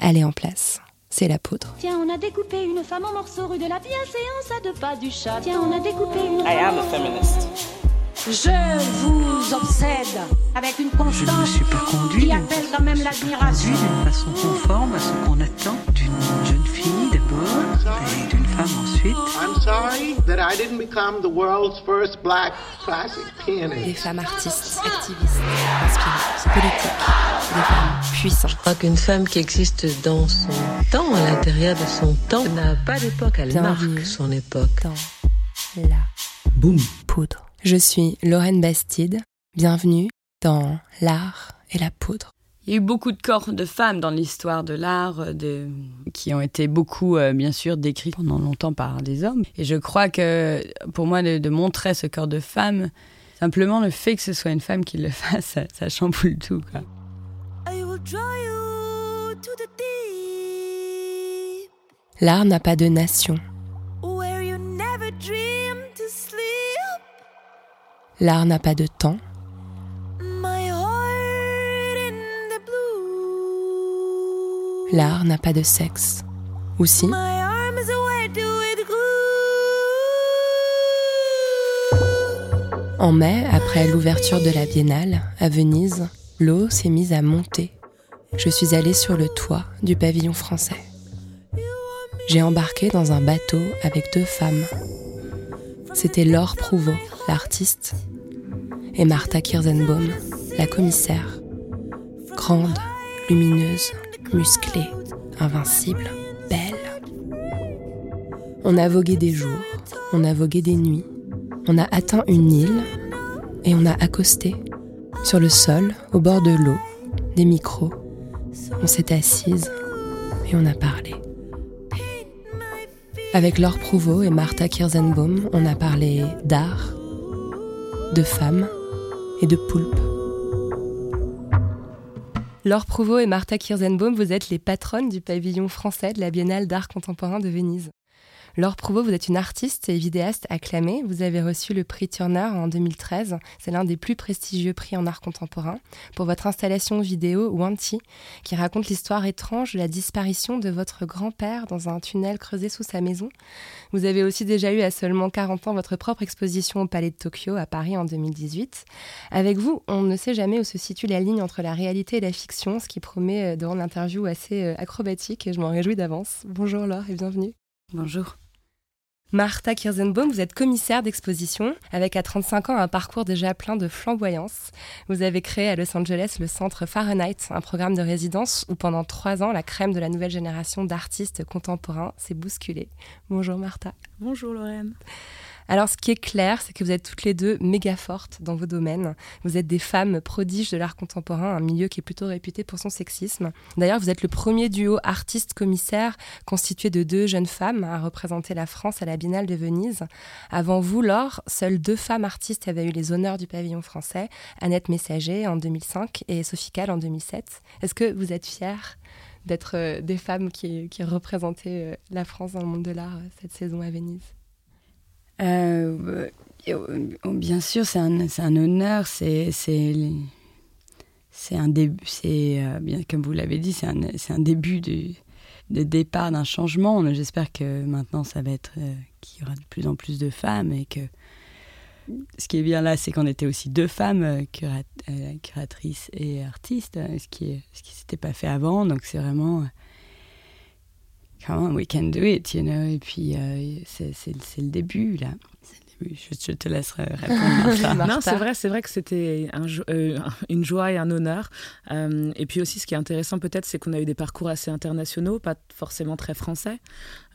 elle est en place. C'est la poudre. Tiens, on a découpé une femme en morceaux rue de la bienséance à deux pas du chat. Tiens, on a découpé une I am a feminist. Je vous obsède avec une constance Je ne me suis pas conduit qui d'une appelle quand même l'admiration. d'une façon conforme à ce qu'on attend d'une jeune fille d'abord et d'une femme ensuite. I'm sorry that I didn't become the world's first black classic Des pianist. femmes artistes, activistes, inspirantes, politiques, des femmes puissantes. Je crois qu'une femme qui existe dans son temps, à l'intérieur de son temps, n'a pas d'époque, elle marque son époque. dans la Boum poudre. Je suis Lorraine Bastide. Bienvenue dans l'art et la poudre. Il y a eu beaucoup de corps de femmes dans l'histoire de l'art, euh, de... qui ont été beaucoup, euh, bien sûr, décrits pendant longtemps par des hommes. Et je crois que, pour moi, de, de montrer ce corps de femme, simplement le fait que ce soit une femme qui le fasse, ça, ça chamboule tout. Quoi. L'art n'a pas de nation. L'art n'a pas de temps. L'art n'a pas de sexe. Ou si? En mai, après l'ouverture de la biennale à Venise, l'eau s'est mise à monter. Je suis allée sur le toit du pavillon français. J'ai embarqué dans un bateau avec deux femmes. C'était Laure Prouveau, l'artiste, et Martha Kirzenbaum, la commissaire. Grande, lumineuse, musclée, invincible, belle. On a vogué des jours, on a vogué des nuits, on a atteint une île et on a accosté. Sur le sol, au bord de l'eau, des micros. On s'est assise et on a parlé. Avec Laure Prouveau et Martha Kirzenbaum, on a parlé d'art, de femmes et de poulpes. Laure Prouveau et Martha Kirzenbaum, vous êtes les patronnes du pavillon français de la Biennale d'art contemporain de Venise. Laure Prouveau, vous êtes une artiste et vidéaste acclamée. Vous avez reçu le prix Turner en 2013. C'est l'un des plus prestigieux prix en art contemporain pour votre installation vidéo Wanti, qui raconte l'histoire étrange de la disparition de votre grand-père dans un tunnel creusé sous sa maison. Vous avez aussi déjà eu à seulement 40 ans votre propre exposition au Palais de Tokyo à Paris en 2018. Avec vous, on ne sait jamais où se situe la ligne entre la réalité et la fiction, ce qui promet euh, de rendre l'interview assez euh, acrobatique et je m'en réjouis d'avance. Bonjour Laure et bienvenue. Bonjour. Martha Kirzenbaum, vous êtes commissaire d'exposition avec à 35 ans un parcours déjà plein de flamboyance. Vous avez créé à Los Angeles le centre Fahrenheit, un programme de résidence où pendant trois ans la crème de la nouvelle génération d'artistes contemporains s'est bousculée. Bonjour Martha. Bonjour Lorraine. Alors, ce qui est clair, c'est que vous êtes toutes les deux méga fortes dans vos domaines. Vous êtes des femmes prodiges de l'art contemporain, un milieu qui est plutôt réputé pour son sexisme. D'ailleurs, vous êtes le premier duo artiste-commissaire constitué de deux jeunes femmes à représenter la France à la Biennale de Venise. Avant vous, Laure, seules deux femmes artistes avaient eu les honneurs du pavillon français, Annette Messager en 2005 et Sophie Calle en 2007. Est-ce que vous êtes fières d'être euh, des femmes qui, qui représentaient euh, la France dans le monde de l'art euh, cette saison à Venise? Euh, euh, bien sûr, c'est un, honneur, c'est, un début, c'est, euh, comme vous l'avez dit, c'est un, début de, départ d'un changement. J'espère que maintenant, ça va être, qu'il y aura de plus en plus de femmes et que ce qui est bien là, c'est qu'on était aussi deux femmes, curat, curatrices et artistes, ce qui ce qui s'était pas fait avant. Donc c'est vraiment, come on, we can do it, you know. Et puis euh, c'est, le début là. Je, je te laisse euh, répondre. Non, c'est vrai, c'est vrai que c'était un jo- euh, une joie et un honneur. Euh, et puis aussi, ce qui est intéressant peut-être, c'est qu'on a eu des parcours assez internationaux, pas forcément très français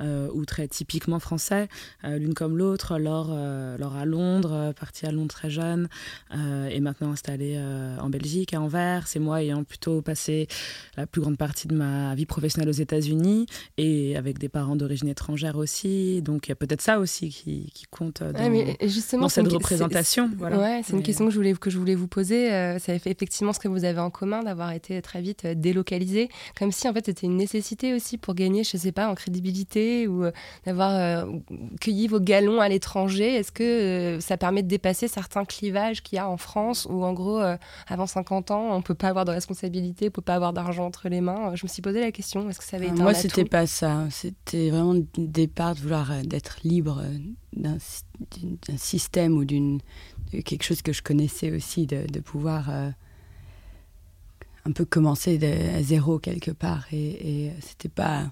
euh, ou très typiquement français, euh, l'une comme l'autre. Laure, euh, Laure à Londres, partie à Londres très jeune, euh, et maintenant installée euh, en Belgique, à Anvers. C'est moi ayant plutôt passé la plus grande partie de ma vie professionnelle aux États-Unis et avec des parents d'origine étrangère aussi. Donc il y a peut-être ça aussi qui, qui compte. Dans, Ouais, mais justement, dans cette une- représentation. voilà. Ouais, c'est une question que je voulais que je voulais vous poser. Euh, ça fait effectivement ce que vous avez en commun d'avoir été très vite euh, délocalisé, comme si en fait c'était une nécessité aussi pour gagner, je sais pas, en crédibilité ou euh, d'avoir euh, cueilli vos galons à l'étranger. Est-ce que ça permet de dépasser certains clivages qu'il y a en France où en gros avant 50 ans on peut pas avoir de responsabilité, on peut pas avoir d'argent entre les mains? Je me suis posé la question. Est-ce que ça avait été Moi, c'était pas ça. C'était vraiment le départ de vouloir d'être libre d'un système ou d'une quelque chose que je connaissais aussi, de, de pouvoir euh, un peu commencer de, à zéro quelque part. Et, et c'était pas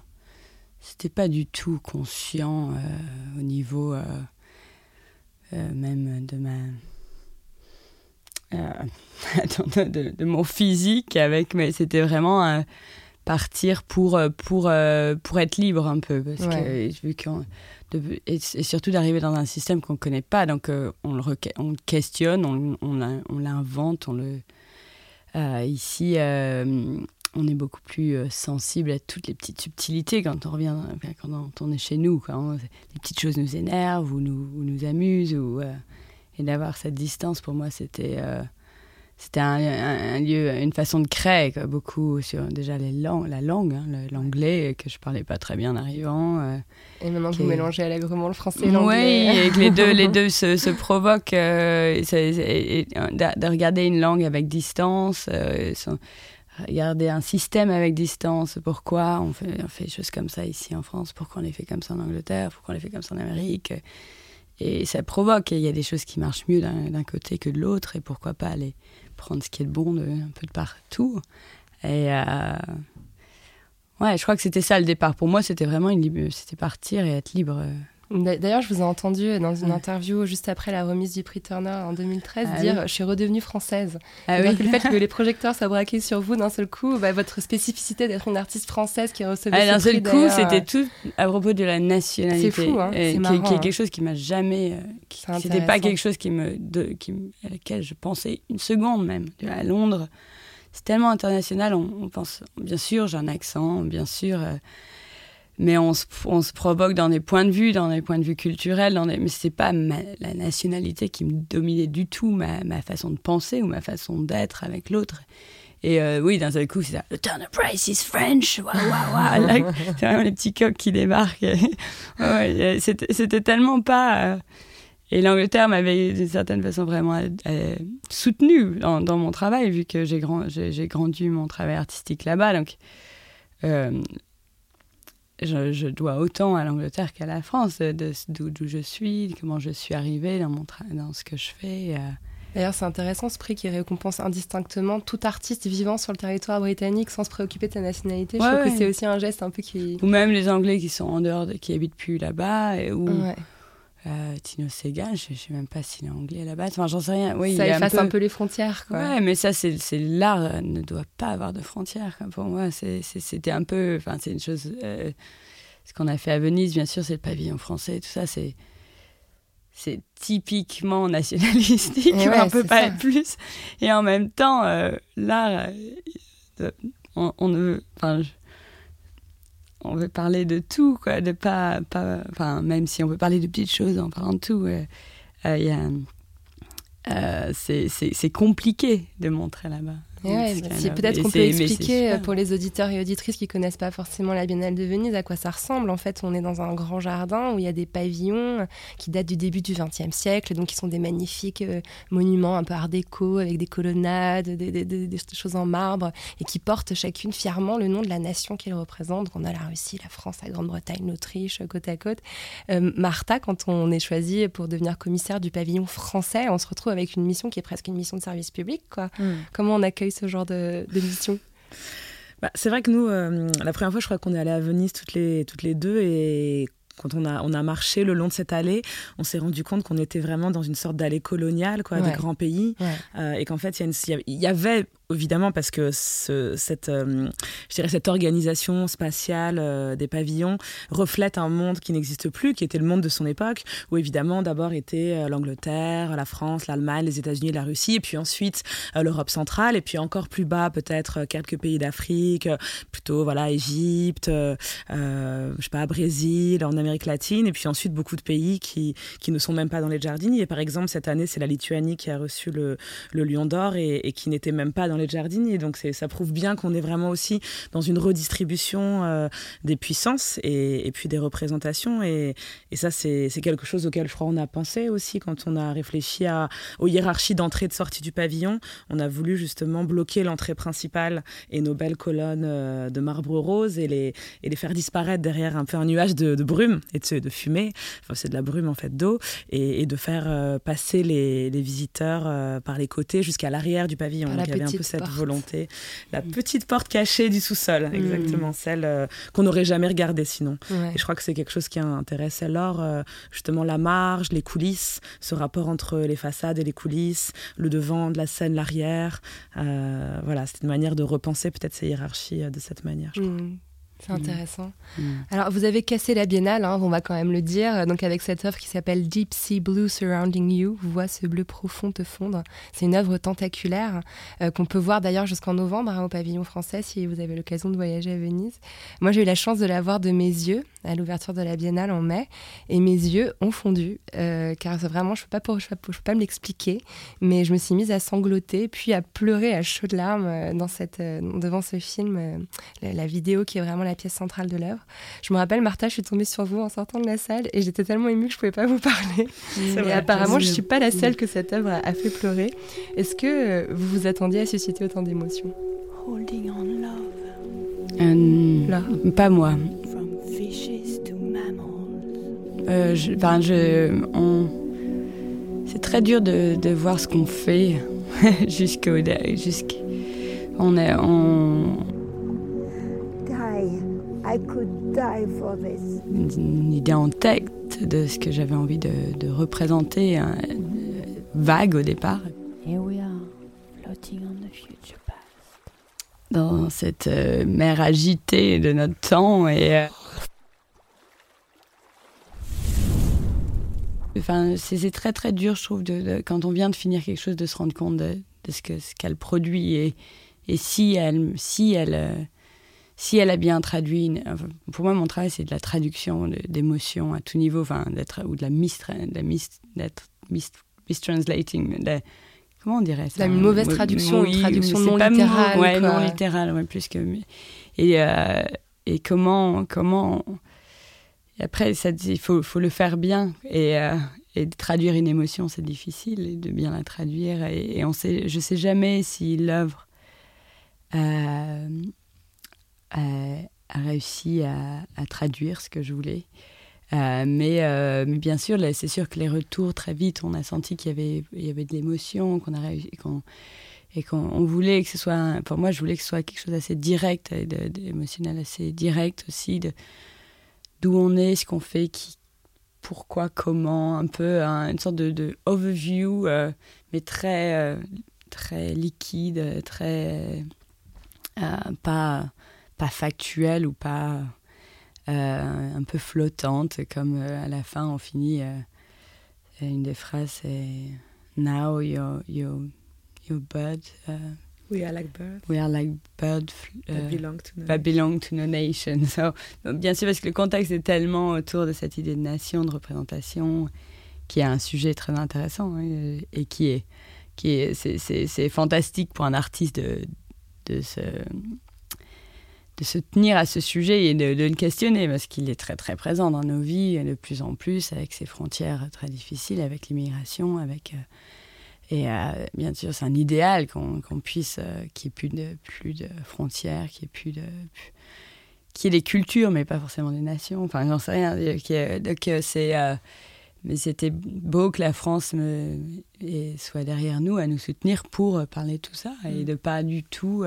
c'était pas du tout conscient euh, au niveau euh, même de ma de, de- de mon physique avec mais c'était vraiment euh, partir pour pour euh, pour être libre un peu parce Ouais. que vu qu'on et, surtout d'arriver dans un système qu'on connaît pas. Donc euh, on le on questionne on on l'in- on l'invente on le euh, ici euh, on est beaucoup plus sensible à toutes les petites subtilités quand on revient quand on, est chez nous on- les petites choses nous énervent ou nous ou nous amusent ou et d'avoir cette distance pour moi c'était c'était un, un- un lieu une façon de créer quoi, beaucoup sur déjà les langues la langue hein, l'anglais que je parlais pas très bien en arrivant euh, Et maintenant que vous est- mélangez allègrement le français et oui, l'anglais. et que les deux, les deux se, se provoquent. euh, et c'est- et- et de, de regarder une langue avec distance, euh, sans- regarder un système avec distance. Pourquoi on fait, on fait des choses comme ça ici en France Pourquoi on les fait comme ça en Angleterre Pourquoi on les fait comme ça en Amérique Et ça provoque. Et il y a des choses qui marchent mieux d'un d'un côté que de l'autre. Et pourquoi pas aller prendre ce qui est bon de, un peu de partout Et euh, ouais, je crois que c'était ça le départ. Pour moi, c'était vraiment une c'était partir et être libre. D'a- D'ailleurs, je vous ai entendu dans une interview juste après la remise du prix Turner en 2013 Ah dire oui. Je suis redevenue française. Ah oui. le fait que les projecteurs soient braqués sur vous d'un seul coup, bah, votre spécificité d'être une artiste française qui recevait Ah, D'un seul coup, c'était tout à propos de la nationalité. C'est fou, hein, c'est qui, marrant, qui est hein. quelque chose qui m'a jamais. euh, C'était pas quelque chose qui me, de, qui, me- à laquelle je pensais une seconde même. À Londres, c'est tellement international. On, on pense, bien sûr, j'ai un accent, bien sûr. euh, mais on se, on se provoque dans des points de vue, dans des points de vue culturels, dans des, mais c'est pas ma- la nationalité qui me dominait du tout, ma, ma façon de penser ou ma façon d'être avec l'autre. Et euh, oui, d'un seul coup, c'est ça. The Turner Price is French. Waouh. Là, C'est vraiment les petits coqs qui débarquent. Ouais, c'était tellement pas. euh, Et l'Angleterre m'avait d'une certaine façon vraiment euh, soutenu dans, dans mon travail, vu que j'ai grand, grandi mon travail artistique là-bas. Donc, euh, je, je dois autant à l'Angleterre qu'à la France, d'où je suis, comment je suis arrivée dans, mon dans ce que je fais. euh. D'ailleurs, c'est intéressant ce prix qui récompense indistinctement tout artiste vivant sur le territoire britannique sans se préoccuper de sa nationalité. Je Ouais, trouve que c'est aussi un geste un peu qui. Ou même les Anglais qui sont en dehors, de, qui habitent plus là-bas, ou Ouais. Euh, Tino Sega, je ne sais même pas s'il est anglais là-bas. Enfin, j'en sais rien. Oui, ça il efface un peu... les frontières. Quoi. Ouais, mais ça, c'est l'art euh, ne doit pas avoir de frontières. quoi. Pour moi, c'était un peu, enfin, c'est une chose. euh, ce qu'on a fait à Venise, bien sûr, c'est le pavillon français, tout ça, c'est c'est typiquement nationalistique, Ouais, on peut c'est pas ça. être plus. Et en même temps, euh, l'art, on, on ne veut, enfin, je- on veut parler de tout, quoi, de pas, pas, enfin, même si on veut parler de petites choses en parlant de tout, euh, euh, euh, c'est compliqué de montrer là-bas. Ouais, si peut-être qu'on peut expliquer euh, pour les auditeurs et auditrices qui connaissent pas forcément la Biennale de Venise à quoi ça ressemble. En fait, on est dans un grand jardin où il y a des pavillons qui datent du début du XXe siècle, donc qui sont des magnifiques euh, monuments un peu art déco avec des colonnades, des, des- des- des choses en marbre et qui portent chacune fièrement le nom de la nation qu'ils représentent. Donc, on a la Russie, la France, la Grande-Bretagne, l'Autriche, euh, côte à côte. Euh, Martha, quand on est choisi pour devenir commissaire du pavillon français, on se retrouve avec une mission qui est presque une mission de service public, quoi. Comment on accueille ce genre de, mission? Bah, c'est vrai que nous, euh, la première fois, je crois qu'on est allé à Venise toutes les, toutes les deux et quand on a, on a marché le long de cette allée, on s'est rendu compte qu'on était vraiment dans une sorte d'allée coloniale, quoi, Ouais. des grands pays, Ouais. euh, et qu'en fait, il y, avait- évidemment parce que ce, cette, euh, je dirais cette organisation spatiale euh, des pavillons reflète un monde qui n'existe plus, qui était le monde de son époque, où évidemment d'abord était l'Angleterre, la France, l'Allemagne, les États-Unis, la Russie, et puis ensuite l'Europe centrale, et puis encore plus bas peut-être quelques pays d'Afrique, plutôt voilà Égypte, je sais pas Brésil, en Amérique latine, et puis ensuite beaucoup de pays qui, qui ne sont même pas dans les Giardini. Et par exemple, cette année, c'est la Lituanie qui a reçu le, Lion d'Or et, qui n'était même pas dans les Giardini. Donc ça prouve bien qu'on est vraiment aussi dans une redistribution euh, des puissances et, puis des représentations. Et, ça, c'est quelque chose auquel je crois on a pensé aussi quand on a réfléchi à, aux hiérarchies d'entrée et de sortie du pavillon. On a voulu justement bloquer l'entrée principale et nos belles colonnes euh, de marbre rose et les, faire disparaître derrière un peu un nuage de brume et de, de fumée. Enfin, c'est de la brume en fait d'eau et, et, de faire euh, passer les, les visiteurs euh, par les côtés jusqu'à l'arrière du pavillon. Par Donc, il y avait un peu cette porte. volonté. La petite porte cachée du sous-sol, Mm. exactement, celle euh, qu'on n'aurait jamais regardée sinon. Ouais. Et je crois que c'est quelque chose qui intéressait Laure, euh, justement la marge, les coulisses, ce rapport entre les façades et les coulisses, le devant de la scène, l'arrière. Voilà, c'est une manière de repenser peut-être ces hiérarchies de cette manière. je crois. Mm. C'est intéressant. Mm. Alors, vous avez cassé la biennale, hein, on va quand même le dire, donc avec cette œuvre qui s'appelle Deep Sea Blue Surrounding You. Vous voyez ce bleu profond te fondre. C'est une œuvre tentaculaire euh, qu'on peut voir d'ailleurs jusqu'en novembre hein, au pavillon français si vous avez l'occasion de voyager à Venise. Moi, j'ai eu la chance de la voir de mes yeux à l'ouverture de la biennale en mai et mes yeux ont fondu euh, car vraiment, je ne peux, pas pour- je peux pas- je peux pas me l'expliquer, mais je me suis mise à sangloter puis à pleurer à chaudes larmes euh, dans cette, euh, devant ce film, la, la vidéo qui est vraiment la pièce centrale de l'œuvre. Je me rappelle, Martha, je suis tombée sur vous en sortant de la salle et j'étais tellement émue que je pouvais pas vous parler. Et vrai, apparemment, je c'est suis pas la seule que cette œuvre a, fait pleurer. Est-ce que euh, vous vous attendiez à susciter autant d'émotions? Holding on love Euh, Là. Pas moi. from fishes to mammals. Euh, je, enfin, je, on- c'est très dur de, de voir ce qu'on fait jusqu'au, jusqu'à, on est, on. I could die for this. une idée en tête de ce que j'avais envie de, de représenter, hein, vague au départ, Here we are, floating on the future past. dans cette euh, mer agitée de notre temps et euh, Enfin, c'est très très dur, je trouve, de, de- quand on vient de finir quelque chose, de se rendre compte de, de ce que ce qu'elle produit et, et si elle si elle euh, si elle a bien traduit. une- enfin, pour moi, mon travail, c'est de la traduction d'émotions à tout niveau, enfin, ou de la mis, de la mis, d'être mis, mistranslating. de la- comment on dirait ça? Une mauvaise traduction, une oui, traduction non littérale, Ouais, non littérale, ouais, plus que. Et euh, et comment comment et après, ça, il faut, faut le faire bien. Et, euh, et traduire une émotion, c'est difficile, et de bien la traduire. Et, et on sait, je ne sais jamais si l'œuvre euh, a, réussi à, traduire ce que je voulais. Euh, mais, euh, mais bien sûr, c'est sûr que les retours, très vite, on a senti qu'il y avait, y avait de l'émotion, qu'on a réussi, qu'on, et qu'on on voulait que ce soit, pour moi, je voulais que ce soit quelque chose d'assez direct, d'émotionnel assez direct aussi, d'où on est, ce qu'on fait, qui, pourquoi, comment, un peu hein, une sorte de, overview, euh, mais très, très liquide, très pas, pas factuel ou pas euh, un peu flottante, comme euh, à la fin on finit. euh, une des phrases c'est Now your, your, your bird, uh, We are like birds we are like bird. that belong to no that belong to no nation. So, donc, bien sûr, parce que le contexte est tellement autour de cette idée de nation, de représentation, qui est un sujet très intéressant hein, et qui est, qui est, c'est, c'est, c'est fantastique pour un artiste de, de se de se tenir à ce sujet et de, de le questionner parce qu'il est très très présent dans nos vies de plus en plus avec ses frontières très difficiles, avec l'immigration, avec euh, et euh, bien sûr c'est un idéal qu'on qu'on puisse euh, qu'il n'y ait plus de plus de frontières, qu'il n'y ait plus de qu'il y ait des cultures mais pas forcément des nations. Enfin j'en sais rien. euh, ait- Donc c'est mais c'était beau que la France me, et soit derrière nous à nous soutenir pour parler de tout ça et de pas du tout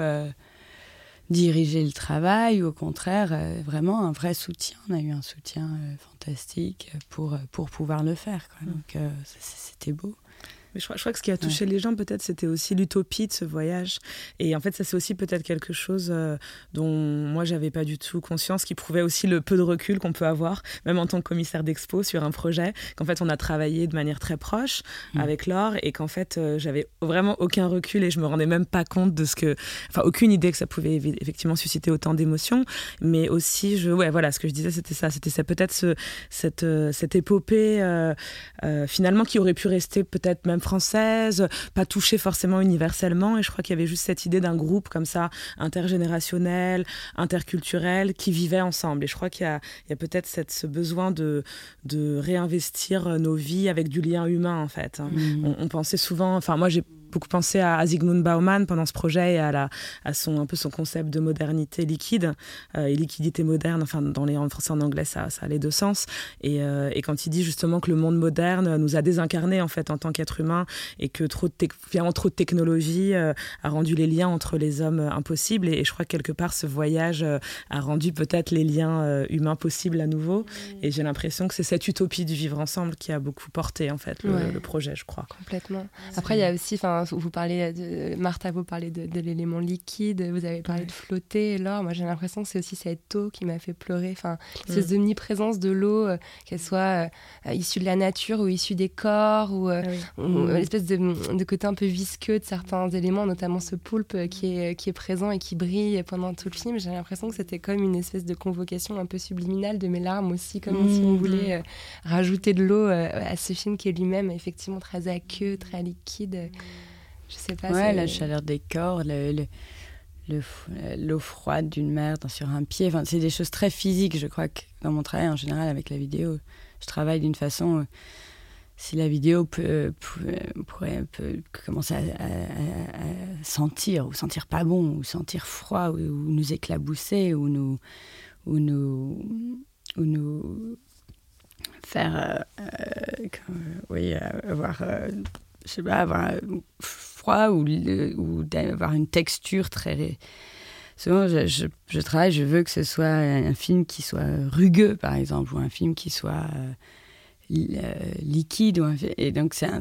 diriger le travail ou au contraire euh, vraiment un vrai soutien. On a eu un soutien euh, fantastique pour, euh, pour pouvoir le faire. quoi. Donc euh, c- c- c'était beau. Mais je crois, je crois que ce qui a touché les gens, peut-être, c'était aussi l'utopie de ce voyage. Et en fait, ça, c'est aussi peut-être quelque chose euh, dont moi, j'avais pas du tout conscience, qui prouvait aussi le peu de recul qu'on peut avoir, même en tant que commissaire d'expo sur un projet, qu'en fait, on a travaillé de manière très proche Mm. avec Laure et qu'en fait, euh, j'avais vraiment aucun recul et je me rendais même pas compte de ce que. Enfin, aucune idée que ça pouvait effectivement susciter autant d'émotions. Mais aussi, je, ouais, voilà, ce que je disais, c'était ça. C'était ça, peut-être ce, cette, euh, cette épopée, euh, finalement, qui aurait pu rester peut-être même française, pas touchée forcément universellement. Et je crois qu'il y avait juste cette idée d'un groupe comme ça, intergénérationnel, interculturel, qui vivait ensemble. Et je crois qu'il y a, peut-être ce besoin de, de réinvestir nos vies avec du lien humain, en fait. hein. Mm. On, on pensait souvent, enfin, moi, j'ai beaucoup pensé à, à Zygmunt Bauman pendant ce projet et à, la, à son, un peu son concept de modernité liquide euh, et liquidité moderne. Enfin, dans les, en français en anglais, ça, ça a les deux sens. Et, euh, et quand il dit justement que le monde moderne nous a désincarnés en fait en tant qu'être humain et que trop de, finalement, trop de technologie euh, a rendu les liens entre les hommes impossibles. Et, et je crois que quelque part, ce voyage a rendu peut-être les liens humains possibles à nouveau. Et j'ai l'impression que c'est cette utopie du vivre ensemble qui a beaucoup porté en fait le, Ouais. le projet, je crois. Complètement. Après, il y a aussi, enfin, vous parlez de Martha, vous parlez de, de l'élément liquide, vous avez parlé de flotter. L'or, moi j'ai l'impression que c'est aussi cette eau qui m'a fait pleurer. Enfin, cette omniprésence de l'eau, euh, qu'elle soit euh, issue de la nature ou issue des corps, ou, euh, ou, euh, l'espèce de, de côté un peu visqueux de certains éléments, notamment ce poulpe euh, qui est, qui est présent et qui brille pendant tout le film. J'ai l'impression que c'était comme une espèce de convocation un peu subliminale de mes larmes aussi, comme si on Mhm. voulait euh, rajouter de l'eau euh, à ce film qui est lui-même effectivement très aqueux, très liquide. Je sais pas. Ouais, la chaleur des corps, le, le- le f- euh, l'eau froide d'une mer sur un pied. Enfin, c'est des choses très physiques. Je crois que dans mon travail en général avec la vidéo, je travaille d'une façon. euh, si la vidéo peut, peut- pourrait peut commencer à, à- à- à sentir, ou sentir pas bon, ou sentir froid, ou, ou nous éclabousser, ou nous, ou nous, ou nous faire, euh, euh, oui, euh, avoir, euh, je sais pas, avoir euh, ou, d'avoir une texture très. Souvent, je, travaille, je veux que ce soit un film qui soit rugueux, par exemple, ou un film qui soit euh, euh, liquide. Ou et donc, c'est un-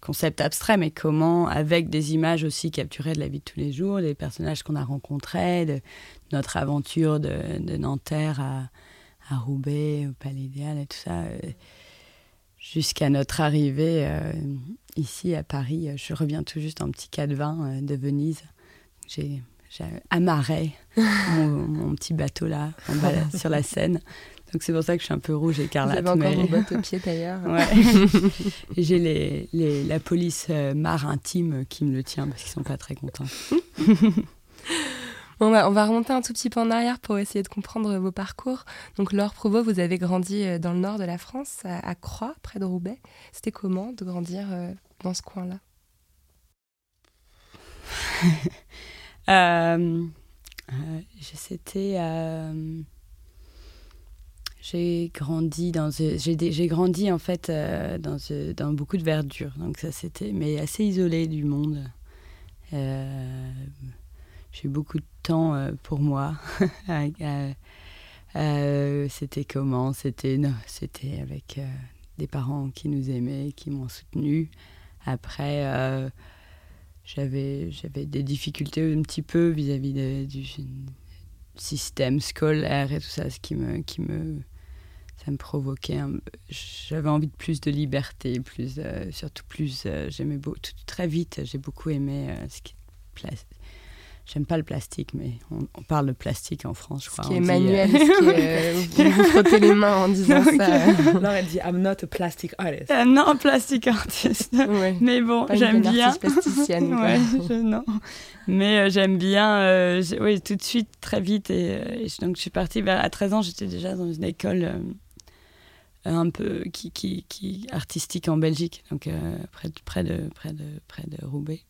concept abstrait, mais comment, avec des images aussi capturées de la vie de tous les jours, des personnages qu'on a rencontrés, de notre aventure de, Nanterre à, à Roubaix, au Palais Idéal et tout ça, euh, jusqu'à notre arrivée euh, ici à Paris. Je reviens tout juste en petit cas de vin euh, de Venise. J'ai amarré mon, mon petit bateau là, en bas, là, sur la Seine. Donc c'est pour ça que je suis un peu rouge Vous écarlate. avez encore mais- vos bottes aux pieds d'ailleurs. Ouais. Et j'ai les, les- la police euh, maritime qui me le tient parce qu'ils sont pas très contents. Bah, on va remonter un tout petit peu en arrière pour essayer de comprendre vos parcours. Donc, Laure Provost, vous avez grandi euh, dans le nord de la France, à, Croix, près de Roubaix. C'était comment de grandir euh, dans ce coin-là? Euh, j'ai grandi dans. J'ai grandi en fait dans, beaucoup de verdure. Donc ça c'était. Mais assez isolé du monde. J'ai eu beaucoup de temps euh, pour moi. Euh, euh, c'était comment? C'était c'était avec des parents qui nous aimaient, qui m'ont soutenu. Après, j'avais j'avais des difficultés un petit peu vis-à-vis du système scolaire et tout ça, ce qui me qui me ça me provoquait. J'avais envie de plus de liberté, plus surtout plus. J'aimais beau- très vite. J'ai beaucoup aimé ce qui est pla- J'aime pas le plastique, mais on, on parle de plastique en France, je Ce crois. qui est on dit, manuel, euh, ce qui est, euh, vous frottez les mains en disant Donc, ça. Alors elle dit I'm not a plastic artist. euh, non, plastique artiste. Ouais. Mais bon, j'aime bien. artiste plasticienne, quoi. ouais, je- non. Mais euh, j'aime bien, euh, oui, tout de suite, très vite. Et, euh, et je- donc, je suis partie vers, à 13 ans, j'étais déjà dans une école euh, un peu qui, qui, qui, artistique en Belgique, donc euh, près, de, près, de, près, de, près de Roubaix.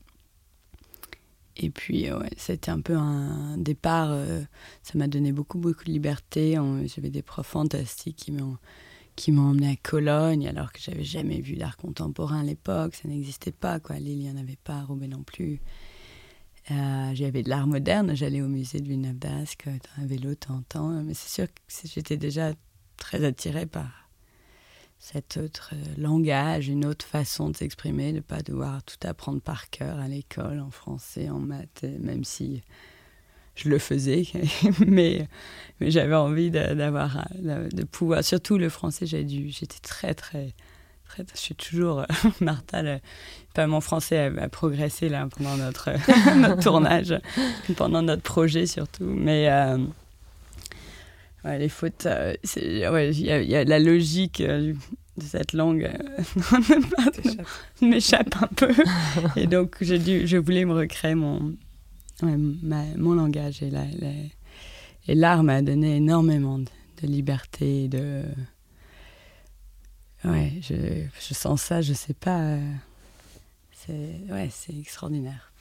Et puis, euh, ouais, c'était un peu un départ. euh, ça m'a donné beaucoup, beaucoup de liberté. J'avais des profs fantastiques qui m'ont qui m'ont emmené à Cologne, alors que j'avais jamais vu d'art contemporain à l'époque. Ça n'existait pas, quoi. Lille, il n'y en avait pas, Roubaix non plus. Euh, J'avais de l'art moderne. J'allais au musée de Villeneuve d'Ascq, euh, à vélo temps. Mais c'est sûr que j'étais déjà très attirée par cet autre langage, une autre façon de s'exprimer, de ne pas devoir tout apprendre par cœur à l'école, en français, en maths, même si je le faisais, mais, mais j'avais envie d'avoir, de, pouvoir, surtout le français, j'étais très, très, très, je suis toujours, Martha, pas mon français a, progressé là pendant notre, notre tournage, pendant notre projet surtout, mais euh, les fautes, euh, il y, a la logique euh, de cette langue m'échappe un peu, et donc dû, je voulais me recréer mon mon langage et l'art m'a donné énormément de, liberté, de... Ouais, je, je, sens ça, je sais pas. Euh, c'est ouais, c'est extraordinaire.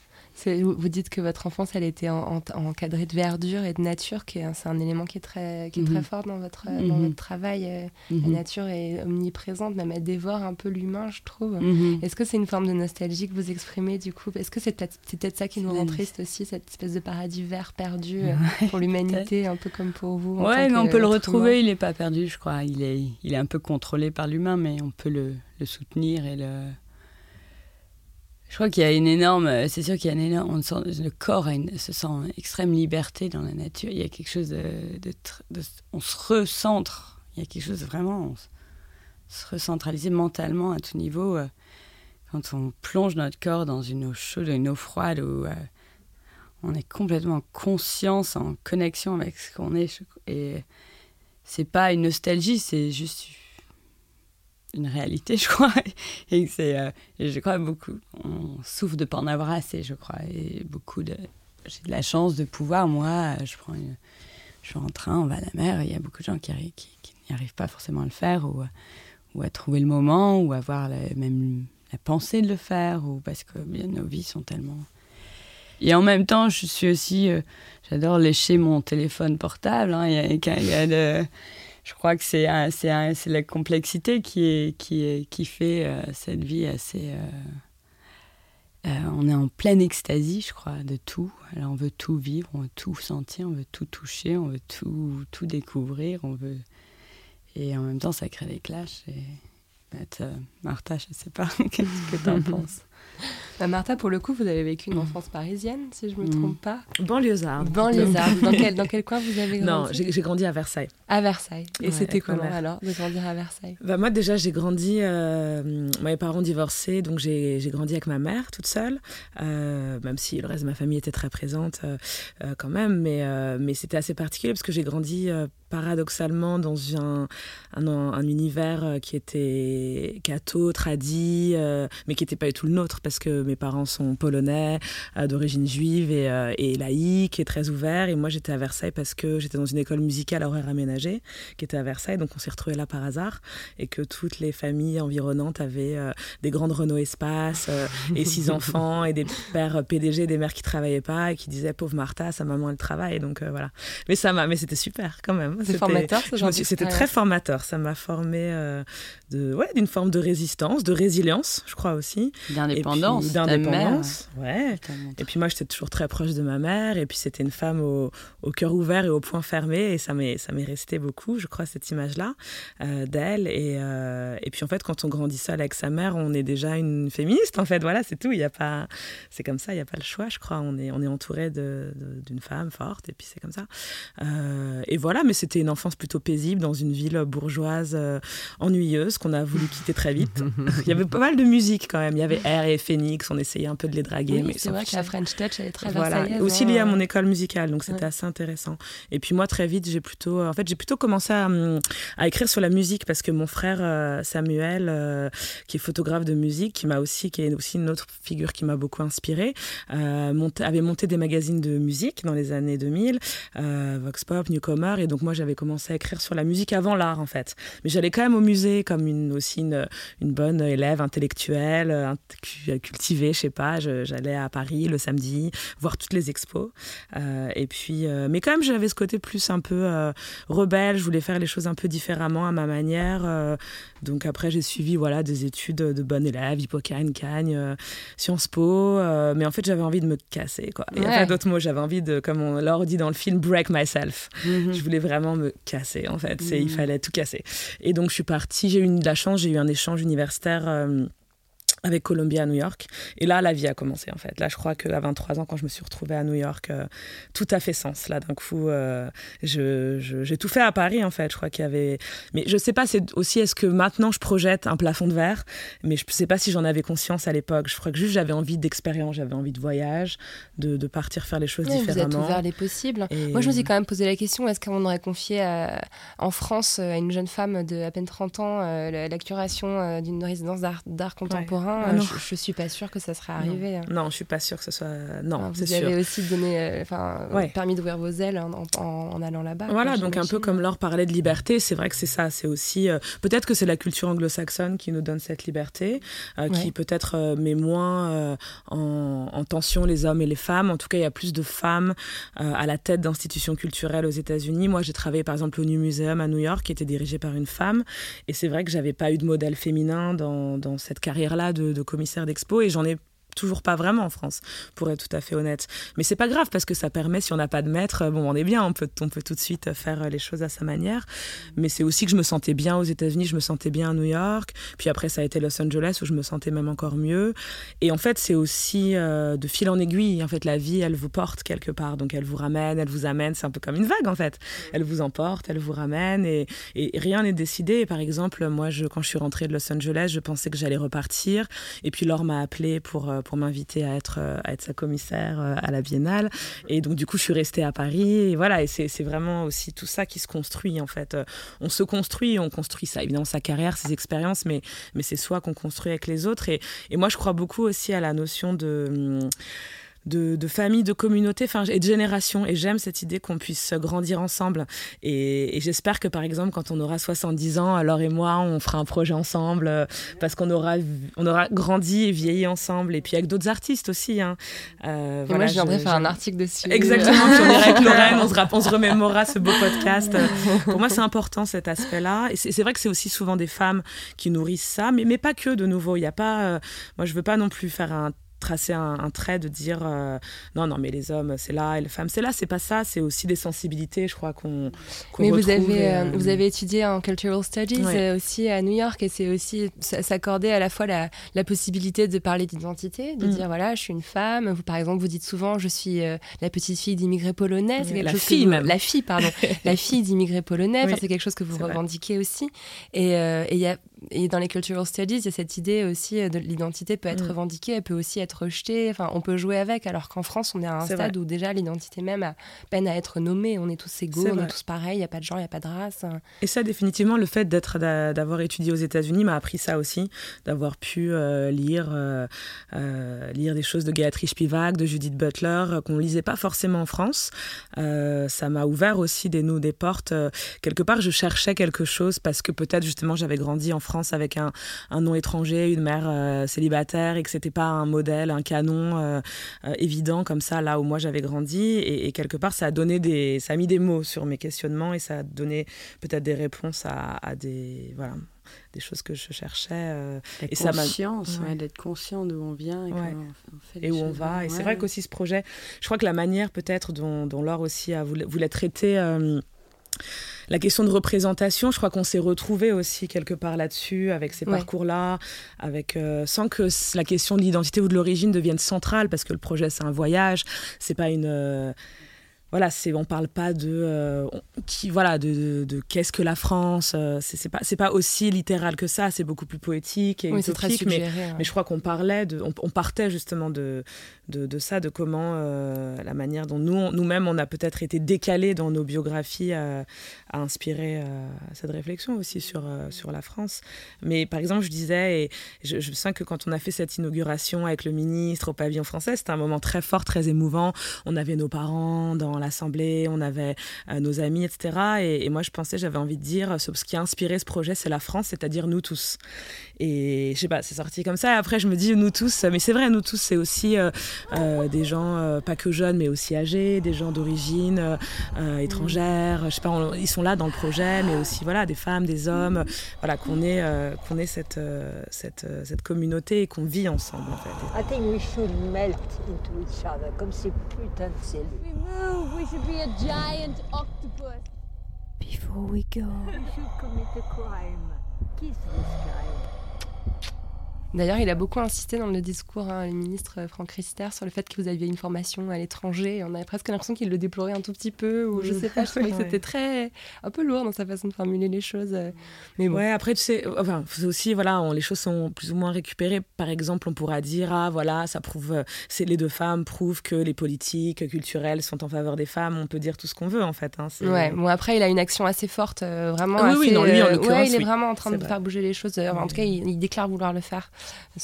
Vous dites que votre enfance, elle était encadrée de verdure et de nature, qui c'est un élément qui est très, qui est très mhm. fort dans votre, dans mhm. votre travail. Euh, la mhm. nature est omniprésente, même elle dévore un peu l'humain, je trouve. Est-ce que c'est une forme de nostalgie que vous exprimez du coup? Est-ce que c'est peut-être peut ça qui nous rend triste aussi, cette espèce de paradis vert perdu euh, pour l'humanité, un peu comme pour vous Ouais, mais on peut le retrouver, il n'est pas perdu, je crois. Il est, il est un peu contrôlé par l'humain, mais on peut le, le soutenir et le je crois qu'il y a une énorme. C'est sûr qu'il y a une énorme. On sent, le corps se sent en extrême liberté dans la nature. Il y a quelque chose de. on se recentre. Il y a quelque chose de vraiment. On se recentraliser mentalement à tout niveau. Euh, quand on plonge notre corps dans une eau chaude, une eau froide, où euh, on est complètement en conscience, en connexion avec ce qu'on est. Et c'est pas une nostalgie, c'est juste une réalité, je crois. Et c'est, euh, je crois, beaucoup. On souffre de pas en avoir assez, je crois. Et beaucoup de. J'ai de la chance de pouvoir, moi, je prends je suis en train, on va à la mer. Il y a beaucoup de gens qui, qui, n'y arrivent pas forcément à le faire ou, ou à trouver le moment ou à avoir même la pensée de le faire ou parce que bien, nos vies sont tellement. Et en même temps, je suis aussi. Euh, j'adore lécher mon téléphone portable. Hein. Y a, y a de je crois que c'est c'est la complexité qui est qui est qui fait euh, cette vie assez euh, euh, on est en pleine extasie je crois de tout. Alors, on veut tout vivre on veut tout sentir on veut tout toucher on veut tout tout découvrir on veut et en même temps ça crée des clashs et Martha je sais pas qu'est-ce que tu en penses? bah, Martha, pour le coup, vous avez vécu une enfance parisienne, si je ne me trompe mm. pas. Banlieusarde. Banlieusarde. dans, quel, dans quel coin vous avez grandi Non, j'ai grandi à Versailles. À Versailles. Et c'était comment alors de grandir à Versailles? Bah, Moi, déjà, j'ai grandi. Euh, mes parents divorcés, donc j'ai grandi avec ma mère toute seule, euh, même si le reste de ma famille était très présente euh, quand même. Mais, mais c'était assez particulier parce que j'ai grandi paradoxalement dans un, un, un, univers qui était catho, tradi, mais qui n'était pas du tout le nôtre parce que mes parents sont polonais, euh, d'origine juive et, euh, et, laïque et très ouverts. Et moi, j'étais à Versailles parce que j'étais dans une école musicale à horaire aménagé qui était à Versailles. Donc, on s'est retrouvés là par hasard et que toutes les familles environnantes avaient euh, des grandes Renault Espace et six enfants et des pères PDG, des mères qui travaillaient pas et qui disaient pauvre Martha, sa maman elle travaille. Donc voilà. Mais ça m'a, mais c'était super quand même. C'était formateur. C'était très formateur. Ça m'a formé de, ouais, d'une forme de résistance, de résilience, je crois aussi. D'indépendance. D'indépendance, ouais. Et puis moi, j'étais toujours très proche de ma mère. Et puis c'était une femme au, au cœur ouvert et au poing fermé. Et ça m'est, ça m'est resté beaucoup, je crois, cette image-là euh, d'elle. Et, euh, et puis en fait, quand on grandit seul avec sa mère, on est déjà une féministe, en fait. Voilà, c'est tout. Il y a pas, c'est comme ça, il n'y a pas le choix, je crois. On est, on est entouré de, d'une femme forte. Et puis c'est comme ça. Euh, et voilà, mais c'était une enfance plutôt paisible dans une ville bourgeoise ennuyeuse qu'on a voulu quitter très vite. il y avait pas mal de musique quand même. Il y avait Air et Phoenix, on essayait un peu de les draguer. mais c'est vrai que la French Touch, elle est très voilà. Aussi liée à hein. mon école musicale, donc c'était assez intéressant. Et puis moi, très vite, j'ai plutôt, en fait, j'ai plutôt commencé à, à, écrire sur la musique parce que mon frère euh, Samuel, euh, qui est photographe de musique, qui m'a aussi, qui est aussi une autre figure qui m'a beaucoup inspiré, euh, monté, avait monté des magazines de musique dans les années 2000, Vox Pop, Newcomer, et donc moi, j'avais commencé à écrire sur la musique avant l'art, en fait. Mais j'allais quand même au musée comme une, aussi une, une bonne élève intellectuelle, cultiver, je sais pas. J'allais à Paris le samedi voir toutes les expos. et puis, mais quand même, j'avais ce côté plus un peu rebelle. Je voulais faire les choses un peu différemment à ma manière. donc après, j'ai suivi voilà des études de bonne élève, Hippocane, Cagne, Sciences Po. mais en fait, j'avais envie de me casser. Quoi. Il n'y a pas d'autre mot. J'avais envie de, comme on l'a dit dans le film, break myself. Mhm. Je voulais vraiment me casser, en fait. Il mhm. fallait tout casser. Et donc, je suis partie. J'ai eu de la chance. J'ai eu un échange universitaire. Euh, avec Columbia à New York. Et là, la vie a commencé en fait. Là, je crois qu'à 23 ans, quand je me suis retrouvée à New York, euh, tout a fait sens. Là, d'un coup, euh, j'ai tout fait à Paris en fait. Je crois qu'il y avait. Mais je sais pas, c'est aussi est-ce que maintenant je projette un plafond de verre, mais je sais pas si j'en avais conscience à l'époque. Je crois que juste j'avais envie d'expérience, j'avais envie de voyage, de, de, partir faire les choses différemment. Vous êtes ouvert les possibles. Moi, je me suis quand même posé la question est-ce qu'on aurait confié en France à une jeune femme de à peine 30 ans euh, la, curation d'une résidence d'art contemporain? Ah euh, je, ne suis pas sûre que ça serait arrivé. Hein. Non, je je suis pas sûre que ce soit. Non, vous avez aussi donné, euh, enfin, permis d'ouvrir vos ailes en, allant là-bas. Voilà, donc un peu comme Laure parlait de liberté, c'est vrai que c'est ça. C'est aussi euh, peut-être que c'est la culture anglo-saxonne qui nous donne cette liberté, qui peut-être met moins en, tension les hommes et les femmes. En tout cas, il y a plus de femmes à la tête d'institutions culturelles aux États-Unis. Moi, j'ai travaillé par exemple au New Museum à New York, qui était dirigé par une femme, et c'est vrai que j'avais pas eu de modèle féminin dans, dans cette carrière-là de, commissaire d'expo et j'en ai toujours pas vraiment en France, pour être tout à fait honnête. Mais c'est pas grave parce que ça permet, si on n'a pas de maître, bon, on est bien, on peut, on peut tout de suite faire les choses à sa manière. Mais c'est aussi que je me sentais bien aux États-Unis, je me sentais bien à New York. Puis après, ça a été Los Angeles où je me sentais même encore mieux. Et en fait, c'est aussi euh, de fil en aiguille. En fait, la vie, elle vous porte quelque part. Donc, elle vous ramène, elle vous amène. C'est un peu comme une vague, en fait. Elle vous emporte, elle vous ramène et, et rien n'est décidé. par exemple, moi, je, quand je suis rentrée de Los Angeles, je pensais que j'allais repartir. Et puis, Laure m'a appelé pour euh, pour m'inviter à être, euh, à être sa commissaire euh, à la Biennale. Et donc, du coup, je suis restée à Paris. Et voilà, et c'est vraiment aussi tout ça qui se construit, en fait. Euh, on se construit, on construit ça, évidemment, sa carrière, ses expériences, mais, mais c'est soi qu'on construit avec les autres. Et, et moi, je crois beaucoup aussi à la notion de... Hum, de, de famille, de communauté et de génération. Et j'aime cette idée qu'on puisse grandir ensemble. Et, j'espère que, par exemple, quand on aura 70 ans, alors et moi, on fera un projet ensemble euh, parce qu'on aura, on aura grandi et vieilli ensemble. Et puis avec d'autres artistes aussi. Hein. Euh, voilà, moi, je viendrai faire un article dessus. Exactement. on ira avec Lorraine, on se, on se remémorera ce beau podcast. Pour moi, c'est important cet aspect-là. Et c'est vrai que c'est aussi souvent des femmes qui nourrissent ça, mais, mais pas que de nouveau. Il n'y a pas. Euh, moi, je veux pas non plus faire un tracer un, trait de dire euh, non non mais les hommes c'est là et les femmes c'est là. C'est pas ça c'est aussi des sensibilités je crois qu'on mais vous avez euh, vous avez étudié en cultural studies euh, aussi à New York et c'est aussi s'accorder à la fois la, la, possibilité de parler d'identité de mm. dire voilà je suis une femme. Vous par exemple vous dites souvent je suis la petite fille d'immigrés polonais. La fille même. la fille pardon. La fille d'immigrés polonais c'est quelque chose que vous revendiquez aussi. Et il y a et dans les cultural studies, il y a cette idée aussi de l'identité peut être mm. revendiquée, elle peut aussi être rejetée. Enfin, on peut jouer avec, alors qu'en France, on est à un stade où déjà l'identité même a peine à être nommée. On est tous égaux, on est tous pareils, il n'y a pas de genre, il n'y a pas de race. Et ça, définitivement, le fait d'être, d'avoir étudié aux États-Unis m'a appris ça aussi, d'avoir pu euh, lire, euh, euh, lire des choses de Béatrice Spivak, de Judith Butler, qu'on ne lisait pas forcément en France. ça m'a ouvert aussi des des portes. quelque part, je cherchais quelque chose parce que peut-être justement j'avais grandi en France avec un, un nom étranger, une mère euh, célibataire et que c'était pas un modèle, un canon euh, euh, évident comme ça là où moi j'avais grandi et, quelque part ça a donné des, ça a mis des mots sur mes questionnements et ça a donné peut-être des réponses à, des voilà des choses que je cherchais. et ça conscience, d'être conscient d'où on vient et, et où on va. Et c'est vrai qu'aussi ce projet, je crois que la manière peut-être dont, dont Laure aussi a voulu, voulu traiter la question de représentation, je crois qu'on s'est retrouvé aussi quelque part là-dessus, avec ces parcours-là, avec euh, sans que la question de l'identité ou de l'origine devienne centrale, parce que le projet c'est un voyage, c'est pas une euh, voilà, c'est on parle pas de euh, qui voilà de, de, qu'est-ce que la France. Euh, c'est pas c'est pas aussi littéral que ça. C'est beaucoup plus poétique et utopique. mais, mais je crois qu'on parlait de, on, partait justement de, de, de ça, de comment euh, la manière dont nous nous-mêmes on a peut-être été décalés dans nos biographies à, inspirer cette réflexion aussi sur sur la France. Mais par exemple, je disais et je, je sens que quand on a fait cette inauguration avec le ministre au pavillon français, c'était un moment très fort, très émouvant. On avait nos parents dans la l'Assemblée, on avait nos amis, etc. Et, et moi, je pensais, j'avais envie de dire, ce qui a inspiré ce projet, c'est la France, c'est-à-dire nous tous. Et je sais pas, c'est sorti comme ça. Après, je me dis, nous tous, mais c'est vrai, nous tous, c'est aussi des gens, pas que jeunes, mais aussi âgés, des gens d'origine étrangère. Je sais pas, ils sont là dans le projet, mais aussi, voilà, des femmes, des hommes, voilà, qu'on ait, qu'on ait cette, cette, cette communauté et qu'on vit ensemble, en fait. I think we should melt into each other, comme ces putains de cellules. We should be a giant octopus. Before we go, we should commit a crime. Kiss this guy. D'ailleurs, il a beaucoup insisté dans le discours, hein, le ministre Franck Rister, sur le fait que vous aviez une formation à l'étranger. On avait presque l'impression qu'il le déplorait un tout petit peu, ou je sais pas, je trouvais que c'était très. un peu lourd dans sa façon de formuler les choses. euh. Mais bon. Ouais, après, tu sais, enfin, c'est aussi, voilà, on- les choses sont plus ou moins récupérées. Par exemple, on pourra dire, ah, voilà, ça prouve, euh, c'est les deux femmes prouvent que les politiques culturelles sont en faveur des femmes. On peut dire tout ce qu'on veut, en fait. hein, Ouais, bon après il a une action assez forte, euh, vraiment. Ah oui, oui, assez, non, lui, en euh, l'occurrence, ouais, il est oui. vraiment en train de vrai. faire bouger les choses. euh, en tout cas, il, il déclare vouloir le faire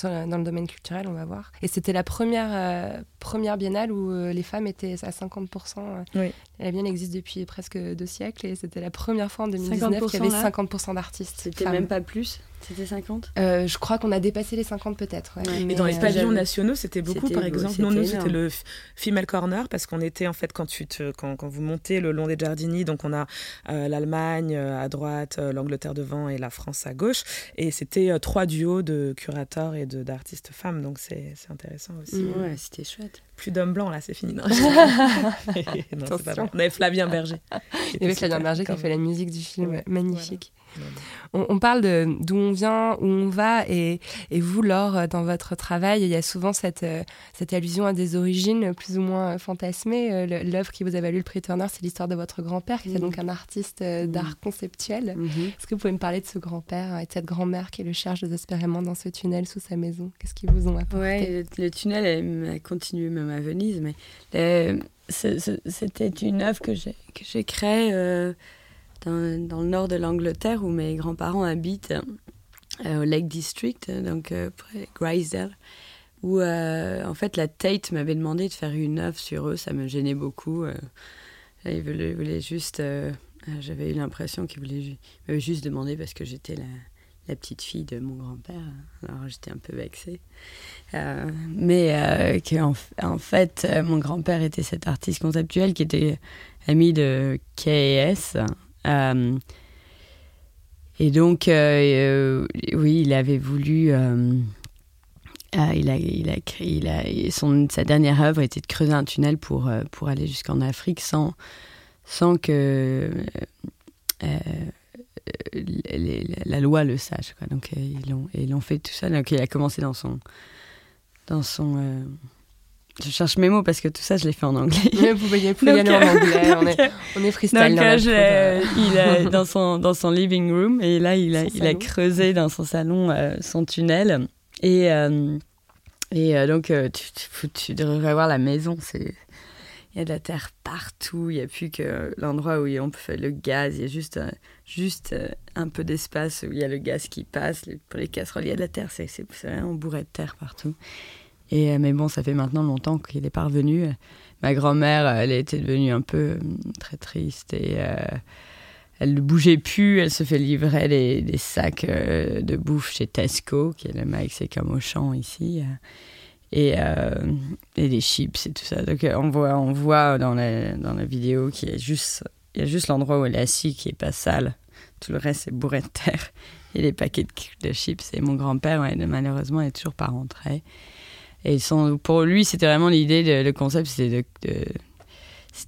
dans le domaine culturel, on va voir. Et c'était la première euh, première biennale où euh, les femmes étaient à 50%. euh. Oui. La biennale existe depuis presque deux siècles et c'était la première fois en 2019 qu'il y 50% avait là 50% d'artistes. C'était même pas plus C'était 50 Euh, je crois qu'on a dépassé les 50 peut-être. ouais. Ouais. Et dans les euh, pavillons nationaux, c'était beaucoup. Par beau, exemple, non, nous, c'était le Female Corner parce qu'on était, en fait, quand, tu te, quand, quand vous montez le long des Giardini, donc on a euh, l'Allemagne à droite, l'Angleterre devant et la France à gauche. Et c'était euh, trois duos de curateurs et de- d'artistes femmes. Donc c'est c'est intéressant aussi. Ouais, c'était chouette. Plus d'hommes blancs, là, c'est fini. Non, Non, pas. On avait Flavien Berger. Il y avait Flavien Berger qui a fait la musique du film, Ouais, magnifique. voilà. On, on parle d'où on vient, où on va, et, et vous, Laure, dans votre travail, il y a souvent cette, euh, cette allusion à des origines plus ou moins fantasmées. Euh, L'œuvre qui vous a valu le prix Turner, c'est l'histoire de votre grand-père, qui est Mhm. donc un artiste euh, d'art conceptuel. Mhm. Est-ce que vous pouvez me parler de ce grand-père et de cette grand-mère qui le cherche désespérément dans ce tunnel sous sa maison? Qu'est-ce qu'ils vous ont apporté? Ouais, le, le tunnel a continué même à Venise, mais c'était une œuvre que j'ai que j'ai créée euh, dans, le nord de l'Angleterre où mes grands-parents habitent, euh, au Lake District, donc euh, près Grisdale, où euh, en fait la Tate m'avait demandé de faire une œuvre sur eux, ça me gênait beaucoup. ils voulaient, juste, j'avais eu l'impression qu'ils m'avaient juste demandé parce que j'étais la, petite fille de mon grand-père, alors j'étais un peu vexée. Mais en, fait, mon grand-père était cet artiste conceptuel qui était ami de K.S. Euh, et donc, euh, euh, oui, il avait voulu. il a, il a, il a, sa dernière œuvre était de creuser un tunnel pour, pour aller jusqu'en Afrique sans, sans que la loi le sache. Quoi. Donc, ils l'ont fait tout ça. Donc, il a commencé dans son. Dans son je cherche mes mots parce que tout ça, je l'ai fait en anglais. Mais Vous y Donc, aller en anglais, on est, on est freestyle. Donc, dans euh, euh. il a, dans, son, dans son living room, et là, il a, Son il a creusé dans son salon euh, son tunnel. Et, euh, et donc, tu, tu, devrais voir la maison. C'est, il y a de la terre partout. Il n'y a plus que l'endroit où on peut faire le gaz. Il y a juste, juste un peu d'espace où il y a le gaz qui passe. Pour les casseroles, il y a de la terre. C'est, c'est, c'est vraiment bourré de terre partout. Euh, mais bon, ça fait maintenant longtemps qu'il est parvenu. Ma grand-mère, elle était devenue un peu euh, très triste et euh, elle ne bougeait plus. Elle se fait livrer des, des sacs euh, de bouffe chez Tesco, qui est le c'est comme au champ ici. euh, et, euh, et des chips et tout ça. Donc euh, on voit, on voit dans, la, dans la vidéo qu'il y a juste, il y a juste l'endroit où elle est assise qui est pas sale. Tout le reste est bourré de terre. Et les paquets de, chips. Et mon grand-père, malheureusement, n'est toujours pas rentré. Et pour lui, c'était vraiment l'idée, le concept, c'était de, de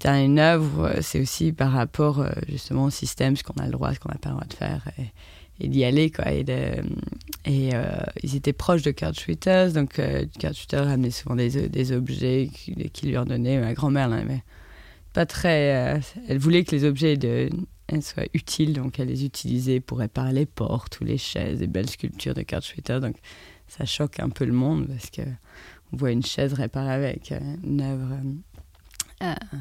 une œuvre, euh, c'est aussi par rapport euh, justement au système, ce qu'on a le droit, ce qu'on n'a pas le droit de faire, et, d'y aller, quoi. Et, euh, ils étaient proches de Kurt Schwitters, donc euh, Kurt Schwitters ramenait souvent des, des objets qu'il qui lui redonnait. Ma grand-mère, mais pas très. elle voulait que les objets soient utiles, donc elle les utilisait pour réparer les portes ou les chaises, des belles sculptures de Kurt Schwitters. Donc ça choque un peu le monde parce que on voit une chaise réparée avec euh, une œuvre euh, euh,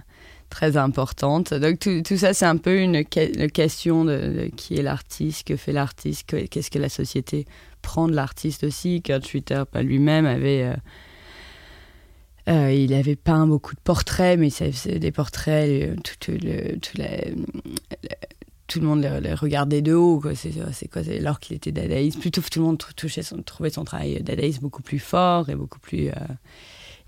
très importante. Donc tout, tout ça, c'est un peu une, que- une question de, qui est l'artiste, que fait l'artiste, que- qu'est-ce que la société prend de l'artiste aussi. Kurt Schwitter, pas lui-même, avait, il avait peint beaucoup de portraits, mais c'est des portraits, euh, tout, le, tout, tout, le monde les, regardait de haut. C'est quoi Alors qu'il était dadaïste, plutôt tout le monde trouvait son travail dadaïste beaucoup plus fort et beaucoup plus. Euh,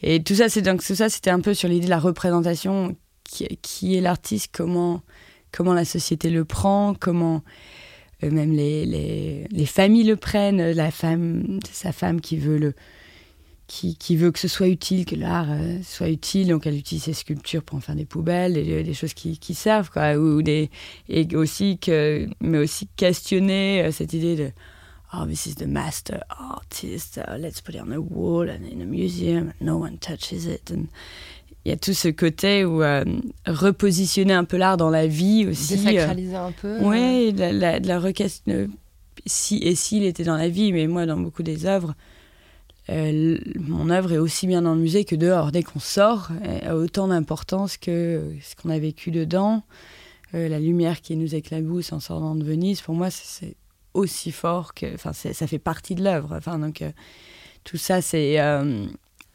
et tout ça, c'est donc tout ça, c'était un peu sur l'idée de la représentation, qui, qui est l'artiste, comment comment la société le prend, comment même les, les, les, familles le prennent, la femme, sa femme qui veut le qui, qui, veut que ce soit utile, que l'art euh, soit utile, donc elle utilise ses sculptures pour en faire des poubelles, des, des choses qui, qui, servent, quoi, ou des, et aussi que, mais aussi questionner euh, cette idée de oh this is the master artist, uh, let's put it on a wall and in a museum, no one touches it. il y a tout ce côté où euh, repositionner un peu l'art dans la vie aussi. Désacraliser un peu. Oui, la, la, la requête, si et s'il était dans la vie, mais moi dans beaucoup des œuvres euh, mon œuvre est aussi bien dans le musée que dehors. Dès qu'on sort, elle a autant d'importance que ce qu'on a vécu dedans. Euh, la lumière qui nous éclabousse en sortant de Venise, pour moi, c'est aussi fort que. Enfin, ça fait partie de l'œuvre. Enfin, donc, euh, tout ça, c'est.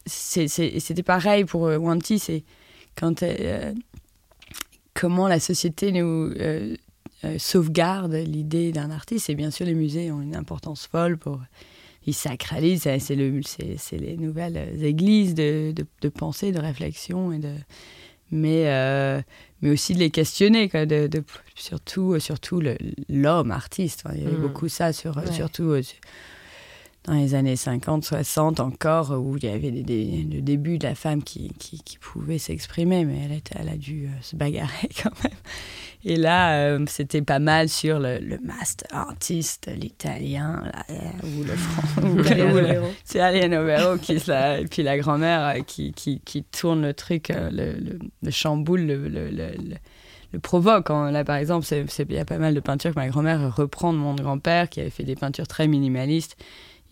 C'était pareil pour Wanty, c'est quand. comment la société nous. sauvegarde l'idée d'un artiste et bien sûr les musées ont une importance folle pour ils sacralisent, c'est le, c'est les nouvelles églises de, de, pensée, de réflexion et de, mais euh, mais aussi de les questionner, quoi, de, de surtout surtout l'homme artiste. Il y avait mmh. beaucoup ça sur surtout euh, dans les années 50, 60 encore, où il y avait des, le début de la femme qui, qui, qui pouvait s'exprimer, mais elle, était, elle a dû euh, se bagarrer quand même. Et là, euh, c'était pas mal sur le, le master artiste, l'italien, euh, ou le français. C'est Alieno Vero qui et puis la grand-mère qui, qui, qui, tourne le truc, le, le, chamboule, le, le provoque. Là, par exemple, il y a pas mal de peintures que ma grand-mère reprend de mon grand-père, qui avait fait des peintures très minimalistes.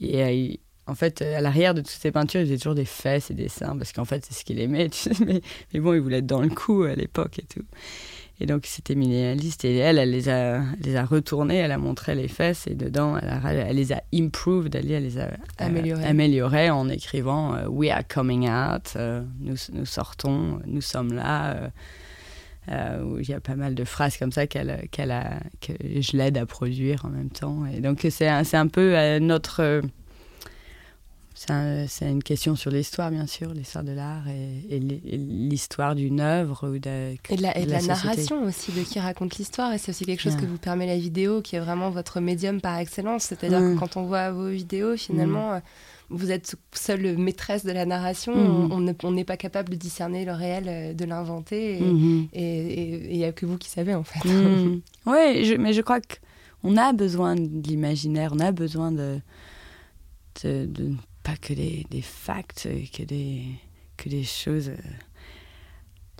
Et en fait, à l'arrière de toutes ces peintures, il faisait toujours des fesses et des seins, parce qu'en fait, c'est ce qu'il aimait. mais, mais, bon, il voulait être dans le coup à l'époque et tout. Et donc, c'était minimaliste. Et elle, elle les a, les a retournées, elle a montré les fesses, et dedans, elle, elle les a improved, elle, les a euh, améliorées, améliorées en écrivant euh, We are coming out, euh, nous, nous, sortons, nous sommes là. Où il y a pas mal de phrases comme ça qu'elle, qu'elle a, que je l'aide à produire en même temps. Et donc, c'est un, un peu notre c'est une question sur l'histoire, bien sûr, l'histoire de l'art et, l'histoire d'une œuvre. Ou de, et de la, et de la, narration aussi, de qui raconte l'histoire. Et c'est aussi quelque chose que vous permet la vidéo, qui est vraiment votre médium par excellence. C'est-à-dire que quand on voit vos vidéos, finalement, euh, vous êtes seule maîtresse de la narration. Mm-hmm. On n'est pas capable de discerner le réel, euh, de l'inventer. Et il n'y a que vous qui savez, en fait. Mm. Oui, mais je crois qu'on a besoin de l'imaginaire, on a besoin de, de pas que des, des facts, que des, que des choses.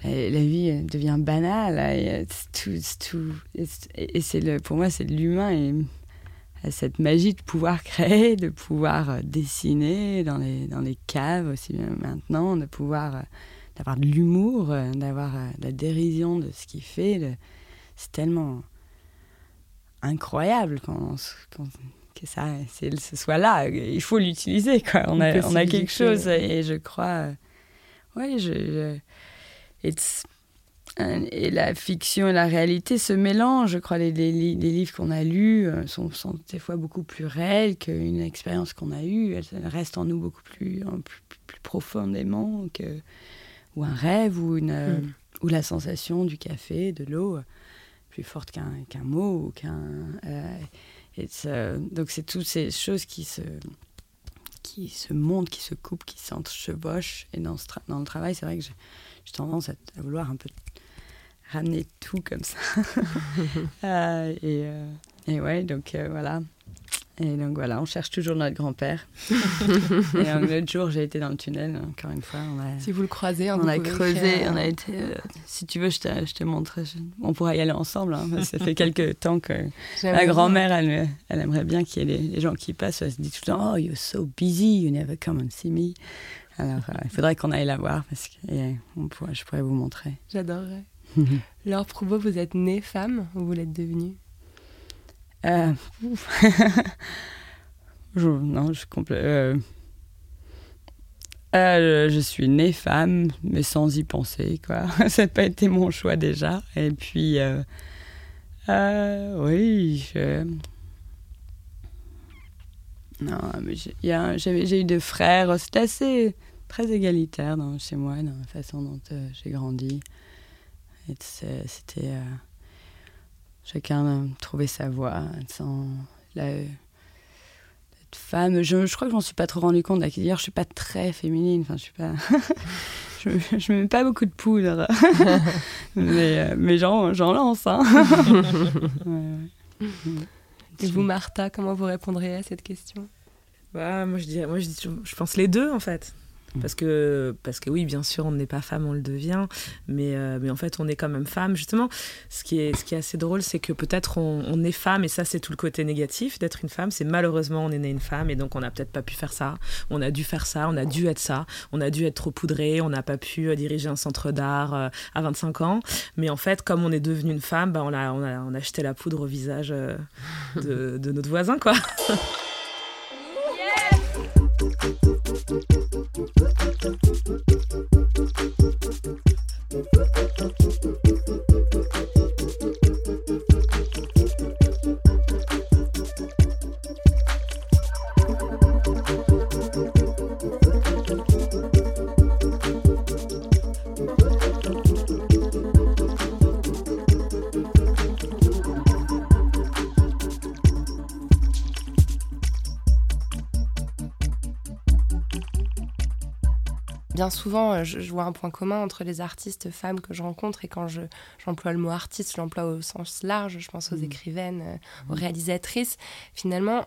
Euh, la, vie devient banale. Tout, et c'est le, pour moi, c'est l'humain et cette magie de pouvoir créer, de pouvoir euh, dessiner dans les, dans les caves aussi maintenant, de pouvoir euh, d'avoir de l'humour, d'avoir de la dérision de ce qu'il fait. C'est tellement incroyable quand, quand, que ça ce soit là. Il faut l'utiliser, quoi. On a, on a quelque chose et je crois. ouais, je. Et la fiction et la réalité se mélangent. Je crois les, les, livres qu'on a lus euh, sont, sont, des fois beaucoup plus réels qu'une expérience qu'on a eue. Elle reste en nous beaucoup plus, plus, plus, profondément que ou un rêve ou une hmm. ou la sensation du café, de l'eau, plus forte qu'un qu'un mot ou qu'un euh, donc c'est toutes ces choses qui se, qui se montent, qui se coupent, qui s'enchevauchent. Et dans, ce dans le travail, c'est vrai que j'ai tendance à, vouloir un peu ramener tout comme ça. Euh, et, euh, et, ouais, donc euh, voilà. Et donc voilà, on cherche toujours notre grand-père. et un autre jour, j'ai été dans le tunnel, encore une fois. On a, si vous le croisez, on a creusé, on a été. Si tu veux, je te, je te montre. on pourra y aller ensemble. Hein, ça fait quelques temps que la grand-mère, elle, elle, aimerait bien qu'il y ait les, gens qui passent. Elle se dit tout le temps Oh, you're so busy, you never come and see me. Alors, il faudrait qu'on aille la voir parce que on pourrait, je pourrais vous montrer. J'adorerais. Laure Prouveau, vous êtes née femme ou vous l'êtes devenue? Euh, je, non, je complète. Euh, Euh, je suis née femme, mais sans y penser, quoi. Ça n'a pas été mon choix déjà. Et puis, oui, je... Non, mais j'ai eu deux frères. C'était assez très égalitaire dans, chez moi, dans la façon dont j'ai grandi. C'était... chacun trouvait sa voie sans... La, femme. Je, je crois que j'en suis pas trop rendu compte. D'ailleurs, je suis pas très féminine. Enfin, je suis pas. je, je mets pas beaucoup de poudre. mais euh, mais j'en, lance. Hein. Et vous, Martha, comment vous répondriez à cette question? Bah, moi, je dirais, moi je, je pense les deux, en fait. Parce que, parce que oui, bien sûr, on n'est pas femme, on le devient, mais, euh, mais en fait, on est quand même femme. Justement, ce qui est, ce qui est assez drôle, c'est que peut-être on, est femme, et ça, c'est tout le côté négatif d'être une femme. C'est malheureusement, on est né une femme, et donc on n'a peut-être pas pu faire ça. On a dû faire ça, on a dû être ça, on a dû être trop poudré, on n'a pas pu euh, diriger un centre d'art euh, à 25 ans. Mais en fait, comme on est devenu une femme, bah, on, a, on, a, on jeté la poudre au visage de notre voisin, quoi. Thank you. Bien souvent, euh, je, vois un point commun entre les artistes femmes que je rencontre et quand je, j'emploie le mot artiste, je l'emploie au sens large, je pense aux mmh. écrivaines, euh, aux mmh. réalisatrices. Finalement,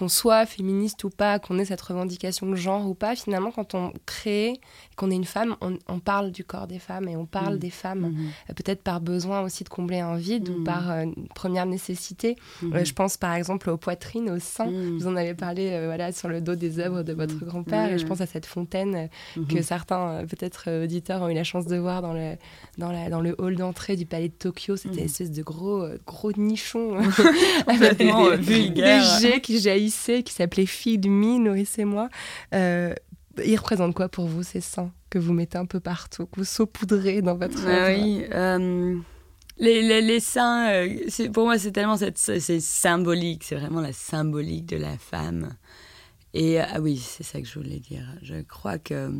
qu'on soit féministe ou pas, qu'on ait cette revendication de genre ou pas, finalement, quand on crée, qu'on est une femme, on, parle du corps des femmes et on parle mm. des femmes, mm-hmm. euh, peut-être par besoin aussi de combler un vide ou mm. par euh, première nécessité. Mm-hmm. Euh, je pense par exemple aux poitrines, aux seins. Mm. Vous en avez parlé voilà, sur le dos des œuvres de votre grand-père et je pense à cette fontaine que mm-hmm. certains, peut-être auditeurs, ont eu la chance de voir dans le, dans la, dans le hall d'entrée du palais de Tokyo. C'était une espèce de gros, gros nichon des, jets qui qui s'appelait Feed Me, nourrissez-moi. Euh, il représente quoi pour vous ces seins que vous mettez un peu partout, que vous saupoudrez dans votre ah Oui, euh, les, les, les, seins, euh, pour moi c'est tellement c'est symbolique, c'est vraiment la symbolique de la femme. Et ah oui, c'est ça que je voulais dire. Je crois que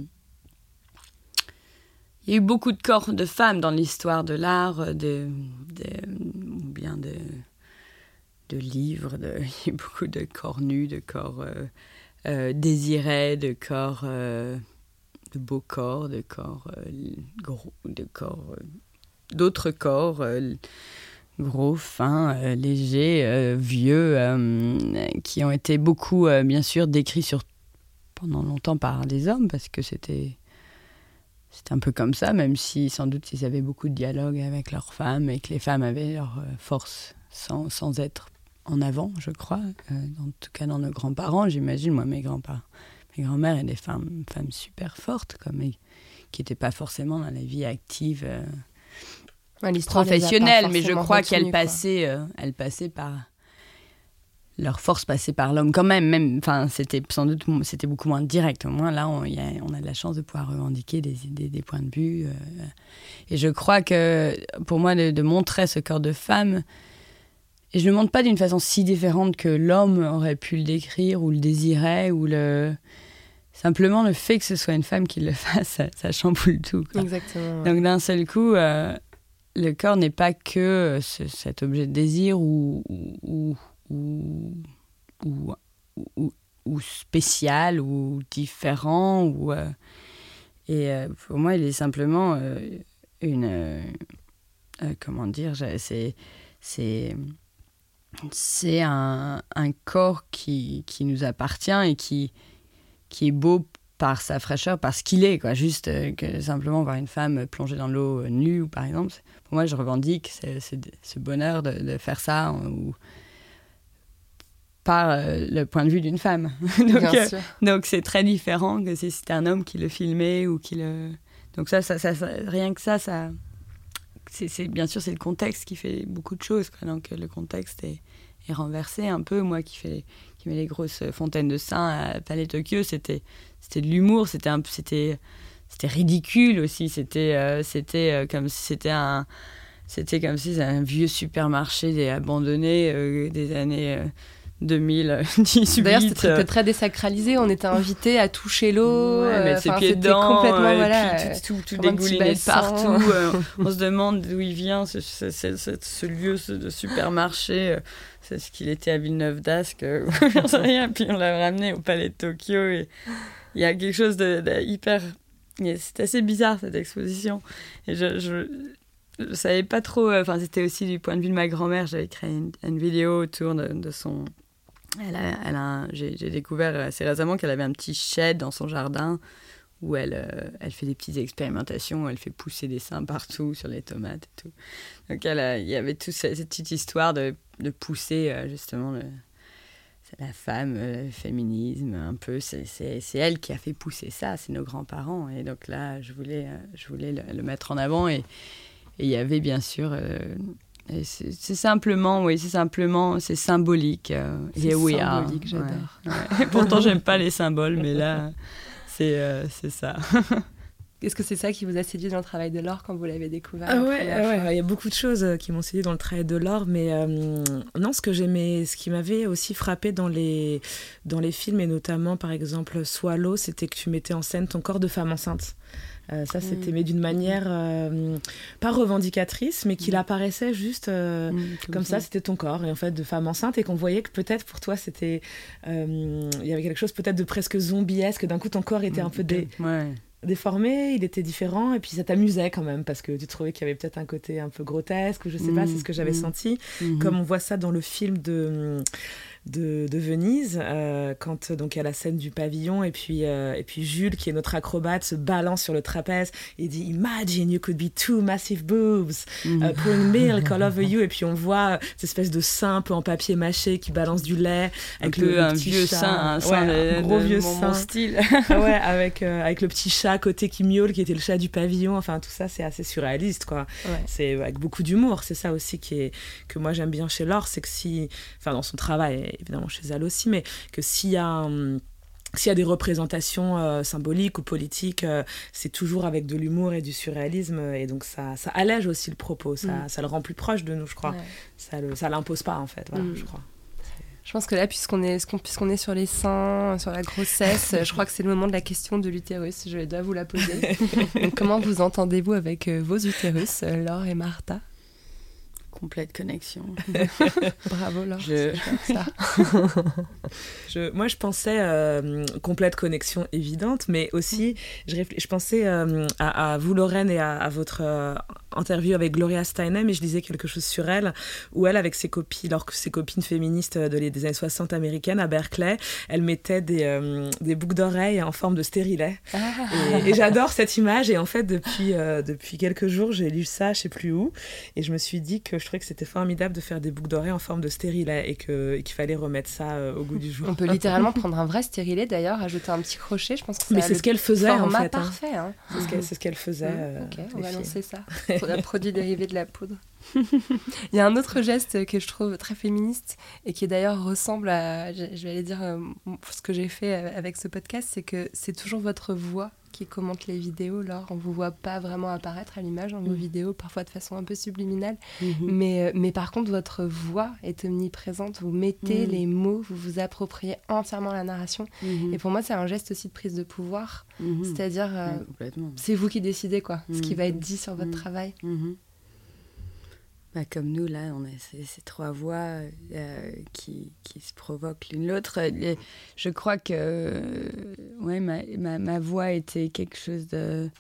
il y a eu beaucoup de corps de femmes dans l'histoire de l'art, de, de, bien de de livres, de, beaucoup de corps nus, de corps euh, euh, désirés, de corps, euh, de beaux corps, de corps gros, de corps, d'autres corps gros, fins, légers, vieux, qui ont été beaucoup, bien sûr, décrits sur, pendant longtemps par des hommes, parce que c'était c'était un peu comme ça, même si sans doute ils avaient beaucoup de dialogue avec leurs femmes et que les femmes avaient leur force sans, sans être en avant, je crois, euh, en tout cas dans nos grands-parents, j'imagine, moi, mes grands-parents, mes grands-mères et des femmes, femmes super fortes, comme, qui n'étaient pas forcément dans la vie active euh, professionnelle, mais je crois qu'elles passaient, euh, elles passaient par leur force passait par l'homme quand même, même, enfin, c'était sans doute, c'était beaucoup moins direct. Au moins, là, on, a, on a de la chance de pouvoir revendiquer des, des, des points de vue. et je crois que, pour moi, de, de, montrer ce corps de femme, et je ne le montre pas d'une façon si différente que l'homme aurait pu le décrire ou le désirait ou le. Simplement, le fait que ce soit une femme qui le fasse, ça, chamboule tout. Exactement. Donc, d'un seul coup, euh, le corps n'est pas que cet objet de désir ou, ou, ou, ou, ou spécial ou différent. Ou, euh, et euh, pour moi, il est simplement une. comment dire C'est. c'est c'est un, un, corps qui, qui, nous appartient et qui, qui est beau par sa fraîcheur, parce qu'il est, quoi. Juste euh, que simplement voir une femme plongée dans l'eau euh, nue, par exemple, pour moi, je revendique ce bonheur de, de, faire ça ou par euh, le point de vue d'une femme. donc, donc c'est très différent que si c'était un homme qui le filmait ou qui le. Donc ça, ça, ça, rien que ça, ça, c'est bien sûr c'est le contexte qui fait beaucoup de choses. Donc le contexte est, renversé un peu. Moi qui qui met les grosses fontaines de sang à Palais Tokyo, c'était c'était de l'humour, c'était c'était c'était ridicule aussi, c'était euh, c'était euh, comme si c'était un c'était comme si c'était un vieux supermarché abandonné euh, des années 2018. D'ailleurs, c'était très, désacralisé. On était invités à toucher l'eau. Ouais, mettre ses pieds dedans. Complètement, voilà, tout, tout, tout dégouliné partout. on se demande d'où il vient, ce, ce, ce, ce lieu de supermarché. C'est ce qu'il était à Villeneuve d'Ascq. Sais rien. Puis on l'a ramené au palais de Tokyo. Et il y a quelque chose de, hyper. C'est assez bizarre cette exposition. Et je, je, je savais pas trop. Enfin, c'était aussi du point de vue de ma grand-mère. J'avais créé une, vidéo autour de, de son. Elle a, j'ai, découvert assez récemment qu'elle avait un petit shed dans son jardin où elle, euh, elle fait des petites expérimentations, elle fait pousser des seins partout sur les tomates et tout. Donc elle il y avait toute cette, petite histoire de, pousser euh, justement la femme, euh, le féminisme, un peu, c'est elle qui a fait pousser ça, c'est nos grands-parents. Et donc là, je voulais, euh, je voulais le, mettre en avant. Et il y avait bien sûr. Euh, c'est simplement, oui, c'est simplement, c'est symbolique. c'est symbolique, j'adore. Pourtant, j'aime pas les symboles, mais là, c'est ça. Est-ce que c'est ça qui vous a séduit dans le travail de l'or quand vous l'avez découvert ah ouais, il y a beaucoup de choses euh, qui m'ont séduit dans le travail de l'or, mais euh, non, ce que j'aimais, ce qui m'avait aussi frappé dans les, dans les films, et notamment par exemple Swallow, c'était que tu mettais en scène ton corps de femme enceinte. Euh, ça, c'était mm. mais d'une manière pas revendicatrice, mais qu'il mm. apparaissait juste mm, comme, ça, c'était ton corps, et en fait, de femme enceinte, et qu'on voyait que peut-être pour toi, c'était. Il y avait quelque chose peut-être de presque zombiesque, d'un coup, ton corps était un peu. Ouais déformé, il était différent, et puis ça t'amusait quand même, parce que tu trouvais qu'il y avait peut-être un côté un peu grotesque, je sais pas, c'est ce que j'avais mmh. senti, mmh. comme on voit ça dans le film de de, Venise, euh, quand donc il y a la scène du pavillon et puis, euh, et puis Jules, qui est notre acrobate, se balance sur le trapèze et dit Imagine you could be two massive boobs, uh, pouring milk all over you. Et puis on voit cette espèce de sein un peu en papier mâché qui balance du lait avec le, un vieux sein, un, gros vieux sein. style. ouais, avec, euh, avec le petit chat à côté qui miaule, qui était le chat du pavillon. Enfin, tout ça, c'est assez surréaliste, quoi. C'est avec beaucoup d'humour. C'est ça aussi qui est, que moi j'aime bien chez Laure, c'est que si, enfin, dans son travail, évidemment chez elle aussi, mais que s'il y a s'il y a des représentations euh, symboliques ou politiques, euh, c'est toujours avec de l'humour et du surréalisme. Et donc, ça, ça allège aussi le propos. Ça, mm. ça le rend plus proche de nous, je crois. Ça ne ça l'impose pas, en fait. Voilà, mm. je crois. Je pense que là, puisqu'on est, puisqu'on est sur les seins, sur la grossesse, je crois que c'est le moment de la question de l'utérus. Je dois vous la poser. donc, comment vous entendez-vous avec euh, vos utérus, Laure et Martha? Complète connexion. Bravo Laure. Je... je... Moi je pensais euh, complète connexion évidente, mais aussi je, je pensais euh, à, vous Lorraine et à, votre euh, interview avec Gloria Steinem et je disais quelque chose sur elle où elle avec ses copines, alors que ses copines féministes de les, des années 60 américaines à Berkeley, elle mettait des, des boucles d'oreilles en forme de stérilet. Ah. Et, et j'adore cette image et en fait depuis, depuis quelques jours j'ai lu ça, je sais plus où, et je me suis dit que je trouvais que c'était formidable de faire des boucles d'oreilles en forme de stérilet et qu'il fallait remettre ça euh, au goût du jour. On peut littéralement prendre un vrai stérilet d'ailleurs, ajouter un petit crochet. Je pense que Mais c'est ce qu'elle faisait en fait. Hein. parfait. Hein. C'est ce qu'elle faisait. Ok, on va lancer ça. Un produit dérivé de la poudre. Il y a un autre geste que je trouve très féministe et qui d'ailleurs ressemble à, je vais aller dire, euh, ce que j'ai fait avec ce podcast, c'est que c'est toujours votre voix qui commente les vidéos. Laure, on vous voit pas vraiment apparaître à l'image dans vos mm. vidéos, parfois de façon un peu subliminale. Mm-hmm. Mais, euh, mais par contre, votre voix est omniprésente. Vous mettez mm. les mots, vous vous appropriez entièrement la narration. Mm-hmm. Et pour moi, c'est un geste aussi de prise de pouvoir. Mm-hmm. C'est-à-dire, euh, c'est vous qui décidez quoi, ce qui va être dit sur votre travail. Bah, comme nous, là, on a ces, trois voix euh, qui, qui, se provoquent l'une l'autre. Je crois que euh, ouais, ma, ma, ma, voix était quelque chose de.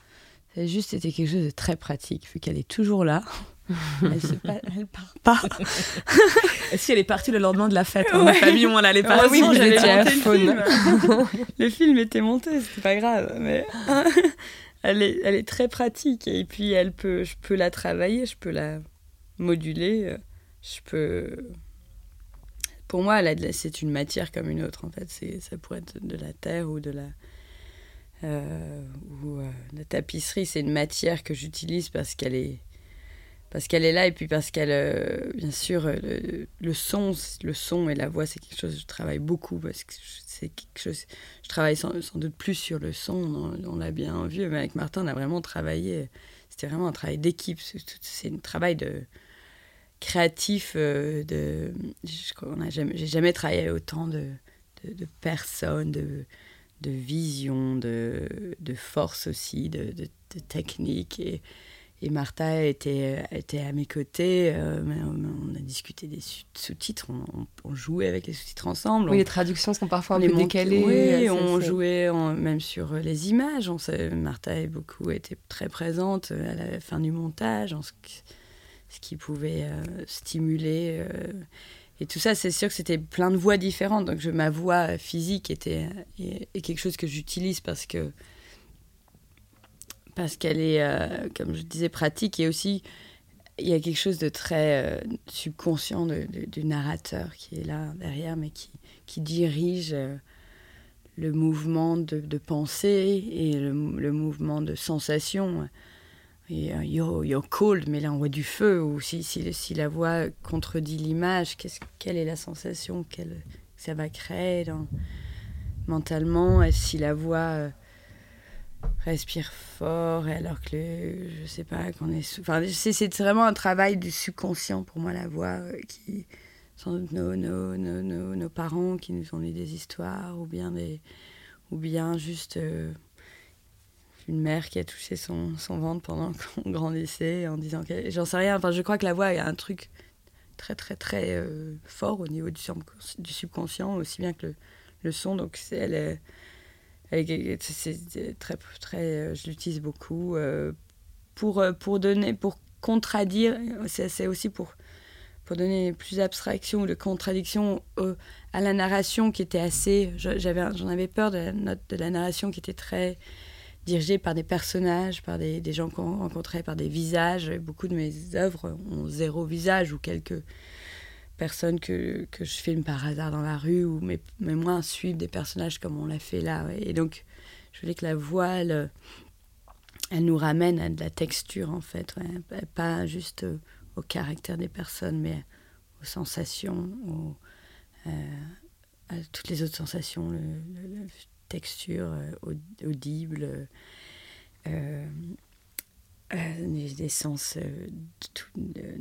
juste c'était quelque chose de très pratique, vu qu'elle est toujours là. elle, se elle part pas. si elle est partie le lendemain de la fête, hein, ouais. famille, on allait pas. oui, j'avais monté le film. le film était monté, c'était pas grave, mais elle est, elle est très pratique et puis elle peut, je peux la travailler, je peux la moduler, euh, je peux. Pour moi, c'est une matière comme une autre, en fait. Ça pourrait être de la terre ou de la. Euh, ou euh, la tapisserie, c'est une matière que j'utilise parce qu'elle est. parce qu'elle est là et puis parce qu'elle, bien sûr, le, le, son, le son et la voix, c'est quelque chose que je travaille beaucoup parce que c'est quelque chose. Je travaille sans, sans, doute plus sur le son, on, on l'a bien vu, mais avec Martin, on a vraiment travaillé. C'était vraiment un travail d'équipe. C'est un travail de créatif. Euh, de, j'ai jamais, jamais travaillé autant de, de, de personnes, de, de vision, de, de force aussi, de, de, technique et et Martha était, était à mes côtés. Euh, on, a discuté des sous-titres, on, on, jouait avec les sous-titres ensemble. Oui, les traductions sont parfois un peu décalées. Oui, on jouait en, même sur les images. On Martha a beaucoup été très présente à la fin du montage, ce qui pouvait euh, stimuler. Euh, et tout ça, c'est sûr que c'était plein de voix différentes. Donc je, ma voix physique était est, quelque chose que j'utilise parce que parce qu'elle est, euh, comme je disais, pratique et aussi il y a quelque chose de très subconscient de, du narrateur qui est là derrière, mais qui, qui dirige le mouvement de, de, pensée et le, le, mouvement de sensation. Et, euh, yo, yo cold, mais là on voit du feu, ou si, si, si la voix contredit l'image, quelle est la sensation que ça va créer dans, mentalement? Et si la voix respire fort alors que le, je sais pas qu'on est enfin c'est vraiment un travail du subconscient pour moi la voix euh, qui sans doute nos, nos, nos, nos, parents qui nous ont dit des histoires ou bien des ou bien juste euh, une mère qui a touché son, son ventre pendant qu'on grandissait en disant que j'en sais rien enfin je crois que la voix a un truc très très très euh, fort au niveau du, subconscient aussi bien que le, le son donc c'est elle est c'est très très je l'utilise beaucoup euh, pour pour donner pour contradire c'est aussi pour pour donner plus d'abstraction ou de contradiction euh, à la narration qui était assez j'avais j'en avais peur de la de la narration qui était très dirigée par des personnages par des, gens qu'on rencontrait par des visages. Beaucoup de mes œuvres ont zéro visage ou quelques personnes que, que je filme par hasard dans la rue ou mais, mais moins suivre des personnages comme on l'a fait là et donc je voulais que la voile elle nous ramène à de la texture en fait pas juste au, au caractère des personnes mais aux sensations euh, à toutes les autres sensations texture euh, audible euh, euh, des, sens euh, tout, euh,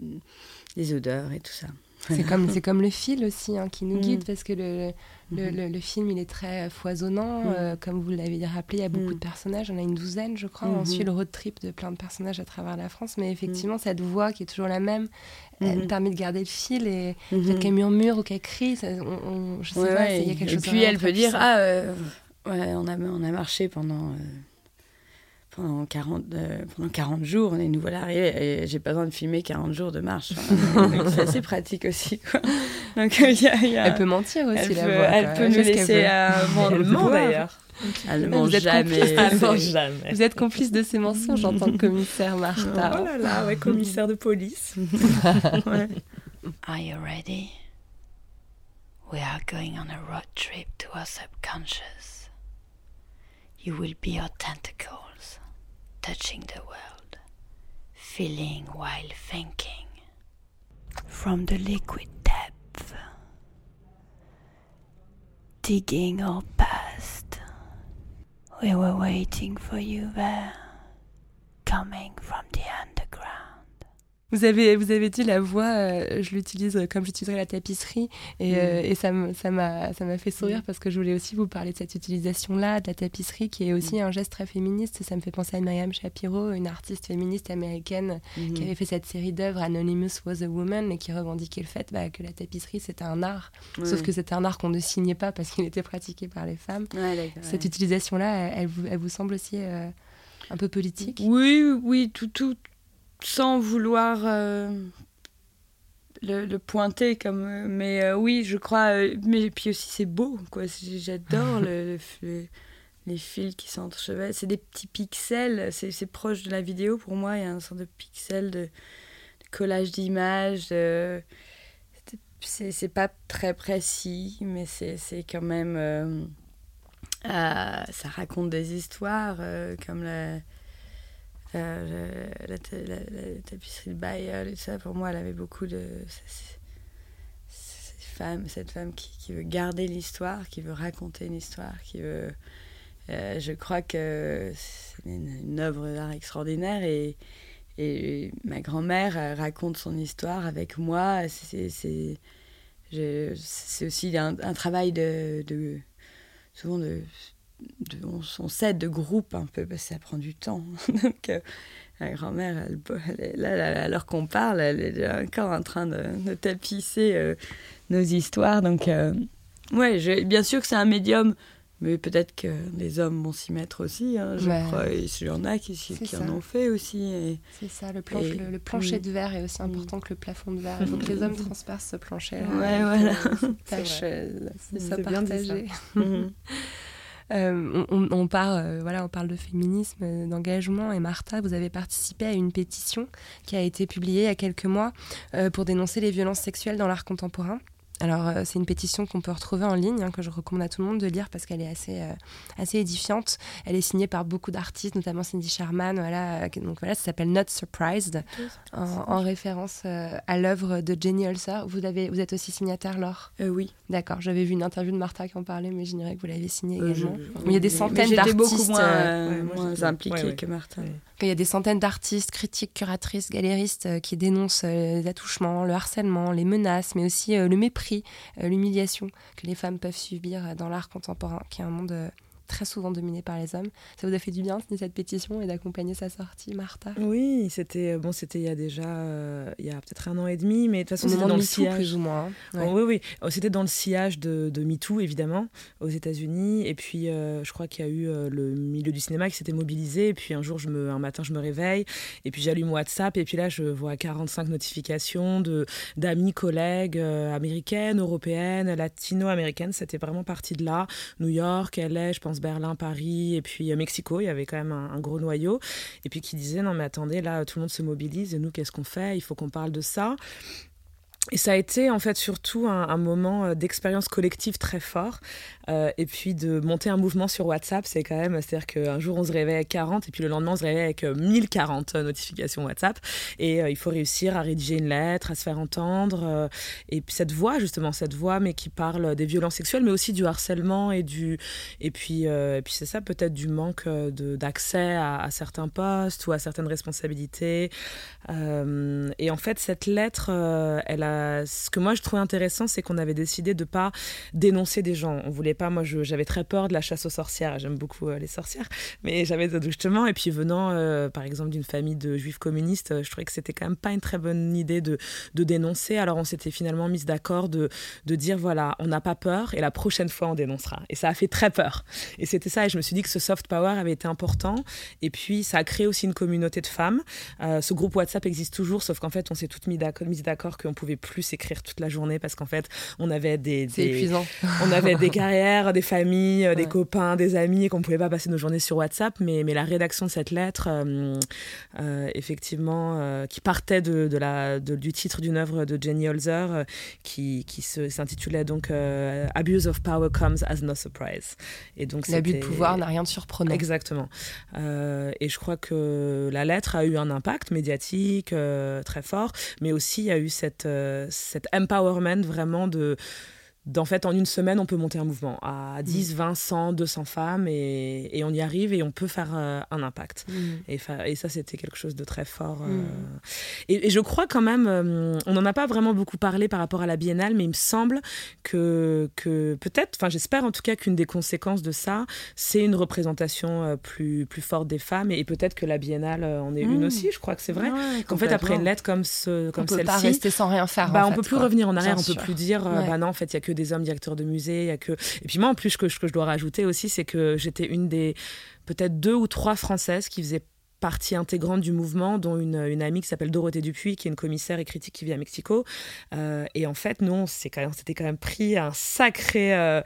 des odeurs et tout ça c'est comme c'est comme le fil aussi hein, qui nous guide mmh. parce que le, le, mmh. le, le, film il est très foisonnant mmh. euh, comme vous l'avez rappelé il y a beaucoup de personnages on a une douzaine je crois on suit le road trip de plein de personnages à travers la France mais effectivement cette voix qui est toujours la même elle permet de garder le fil et peut-être qu'elle murmure ou qu'elle crie ça, on, on, je sais ouais, pas ouais. il y a quelque et chose puis elle peut dire ah euh, ouais, on a on a marché pendant euh pendant 40, euh, pendant 40 jours, on est nous voilà arrivés et j'ai pas besoin de filmer 40 jours de marche. c'est assez pratique aussi. Quoi. Donc, euh, y a, y a... Elle peut mentir aussi, elle la peut, voix. Elle peut nous laisser à vendre d'ailleurs. Elle ne mange jamais. Jamais. Vous êtes complice de ces mensonges en tant que commissaire Martha. Oh là là, ouais, commissaire de police. ouais. Are you ready? We are going on a road trip to our subconscious. You will be our tentacles, touching the world, feeling while thinking. From the liquid depth, digging our past, we were waiting for you there, coming from the underground. Vous avez, vous avez dit la voix, euh, je l'utilise comme j'utiliserais la tapisserie et, mmh. euh, et ça m'a fait sourire mmh. parce que je voulais aussi vous parler de cette utilisation-là de la tapisserie qui est aussi mmh. un geste très féministe. Ça me fait penser à Myriam Shapiro, une artiste féministe américaine qui avait fait cette série d'œuvres Anonymous Was a Woman et qui revendiquait le fait bah, que la tapisserie c'était un art, sauf que c'était un art qu'on ne signait pas parce qu'il était pratiqué par les femmes. Ouais, cette utilisation-là, elle, elle, vous, elle vous semble aussi euh, un peu politique? Oui, oui, tout, tout sans vouloir euh, le, le, pointer comme mais euh, oui je crois euh, mais puis aussi c'est beau quoi. J'adore le, le, les fils qui s'entrechevêtrent c'est des petits pixels. C'est proche de la vidéo. Pour moi il y a un sorte de pixel de, de collage d'images c'est pas très précis mais c'est quand même ça raconte des histoires comme la euh, la, tapisserie de Bayeul et ça, pour moi, elle avait beaucoup de. Cette femme, cette femme qui, veut garder l'histoire, qui veut raconter une histoire, qui veut. Euh, je crois que c'est une, œuvre d'art extraordinaire et, et ma grand-mère raconte son histoire avec moi. C'est aussi un, un, travail de, de souvent de, de on, on s'aide de groupe un peu parce que ça prend du temps. Donc euh, la grand-mère, elle, elle, là, alors qu'on parle, elle est encore en train de, de tapisser euh, nos histoires. Donc euh, ouais, je, bien sûr que c'est un médium mais peut-être que les hommes vont s'y mettre aussi, hein, je ouais. crois. Il y en a qui, qui en ont fait aussi. C'est ça, le, planche, et... le, le, plancher de verre est aussi important mmh. que le plafond de verre. Il faut que les hommes transpercent ce plancher. Ouais, voilà. Tâche de ça partager. Euh, on, parle, euh, voilà, on parle de féminisme, euh, d'engagement. Et Martha, vous avez participé à une pétition qui a été publiée il y a quelques mois pour dénoncer les violences sexuelles dans l'art contemporain. Alors, euh, c'est une pétition qu'on peut retrouver en ligne, hein, que je recommande à tout le monde de lire parce qu'elle est assez, euh, assez édifiante. Elle est signée par beaucoup d'artistes, notamment Cindy Sherman. Voilà, euh, donc voilà, ça s'appelle Not Surprised, en, en, référence euh, à l'œuvre de Jenny Ulcer. Vous, avez, vous êtes aussi signataire, Laure? Oui. D'accord, j'avais vu une interview de Martha qui en parlait, mais j'ignorais que vous l'avez signée également. Je, il y a des centaines d'artistes. beaucoup moins, ouais, moins impliqués ouais, que Martha. Il y a des centaines d'artistes, critiques, curatrices, galéristes euh, qui dénoncent euh, les attouchements, le harcèlement, les menaces, mais aussi euh, le mépris, l'humiliation que les femmes peuvent subir dans l'art contemporain, qui est un monde très souvent dominé par les hommes. Ça vous a fait du bien signer cette pétition et d'accompagner sa sortie, Martha? Oui, c'était bon, c'était il y a déjà euh, il y a peut-être un an et demi, mais de toute façon c'était dans le sillage plus ou moins. Ouais. Oh, oui, oui, oh, c'était dans le sillage de, de MeToo évidemment aux États-Unis. Et puis euh, je crois qu'il y a eu euh, le milieu du cinéma qui s'était mobilisé. Et puis un jour, je me, un matin, je me réveille et puis j'allume WhatsApp et puis là, je vois 45 notifications de d'amis, collègues euh, américaines, européennes, latino-américaines. C'était vraiment parti de là. New York, LA, je pense Berlin, Paris et puis euh, Mexico, il y avait quand même un, un, gros noyau. Et puis qui disait non mais attendez, là tout le monde se mobilise et nous qu'est-ce qu'on fait? Il faut qu'on parle de ça. Et ça a été en fait surtout un, moment d'expérience collective très fort. Euh, et puis de monter un mouvement sur WhatsApp, c'est quand même, c'est-à-dire qu'un jour on se réveille avec 40 et puis le lendemain on se réveille avec 1040 notifications WhatsApp. Et euh, il faut réussir à rédiger une lettre, à se faire entendre. Euh, et puis cette voix, justement, cette voix, mais qui parle des violences sexuelles, mais aussi du harcèlement et du. Et puis, et puis c'est ça peut-être du manque d'accès à, certains postes ou à certaines responsabilités. et en fait, cette lettre, elle a. Ce que moi je trouve intéressant, c'est qu'on avait décidé de pas dénoncer des gens. On voulait pas, moi j'avais très peur de la chasse aux sorcières, j'aime beaucoup euh, les sorcières, mais j'avais justement, et puis venant euh, par exemple d'une famille de juifs communistes, euh, je trouvais que c'était quand même pas une très bonne idée de, dénoncer, alors on s'était finalement mis d'accord de, de dire voilà, on n'a pas peur et la prochaine fois on dénoncera. Et ça a fait très peur. Et c'était ça, et je me suis dit que ce soft power avait été important, et puis ça a créé aussi une communauté de femmes. Euh, ce groupe WhatsApp existe toujours, sauf qu'en fait on s'est toutes mis d'accord qu'on pouvait plus s'écrire toute la journée parce qu'en fait on avait des, on avait des carrières des familles, ouais. des copains, des amis, et qu'on pouvait pas passer nos journées sur WhatsApp. Mais, mais la rédaction de cette lettre, euh, euh, effectivement, euh, qui partait de, de la, de, du titre d'une œuvre de Jenny Holzer, qui, qui s'intitulait donc Abuse of Power Comes as No Surprise. Et donc l'abus de pouvoir n'a rien de surprenant. Exactement. Et je crois que la lettre a eu un impact médiatique très fort, mais aussi il y a eu cette, cet empowerment vraiment de d'en fait en une semaine on peut monter un mouvement à 10, mmh. 20, 100, 200 femmes et, et, on y arrive et on peut faire euh, un impact mmh. et, et, ça c'était quelque chose de très fort mmh. euh, et, et, je crois quand même euh, on n'en a pas vraiment beaucoup parlé par rapport à la biennale mais il me semble que, que peut-être enfin j'espère en tout cas qu'une des conséquences de ça c'est une représentation plus, plus forte des femmes et, peut-être que la biennale en est une aussi je crois que c'est vrai ouais, qu'en fait après une lettre comme, ce, comme celle-ci on peut pas rester sans rien faire bah, on fait, peut plus quoi. revenir en arrière Bien on sûr. peut plus dire ouais. bah non en fait il y a que des hommes directeurs de musée, il y a que et puis moi en plus ce que, je dois rajouter aussi c'est que j'étais une des peut-être deux ou trois françaises qui faisaient partie intégrante du mouvement, dont une, une amie qui s'appelle Dorothée Dupuis, qui est une commissaire et critique qui vit à Mexico. Euh, et en fait, nous, on s'était quand, quand, même pris un sacré, euh,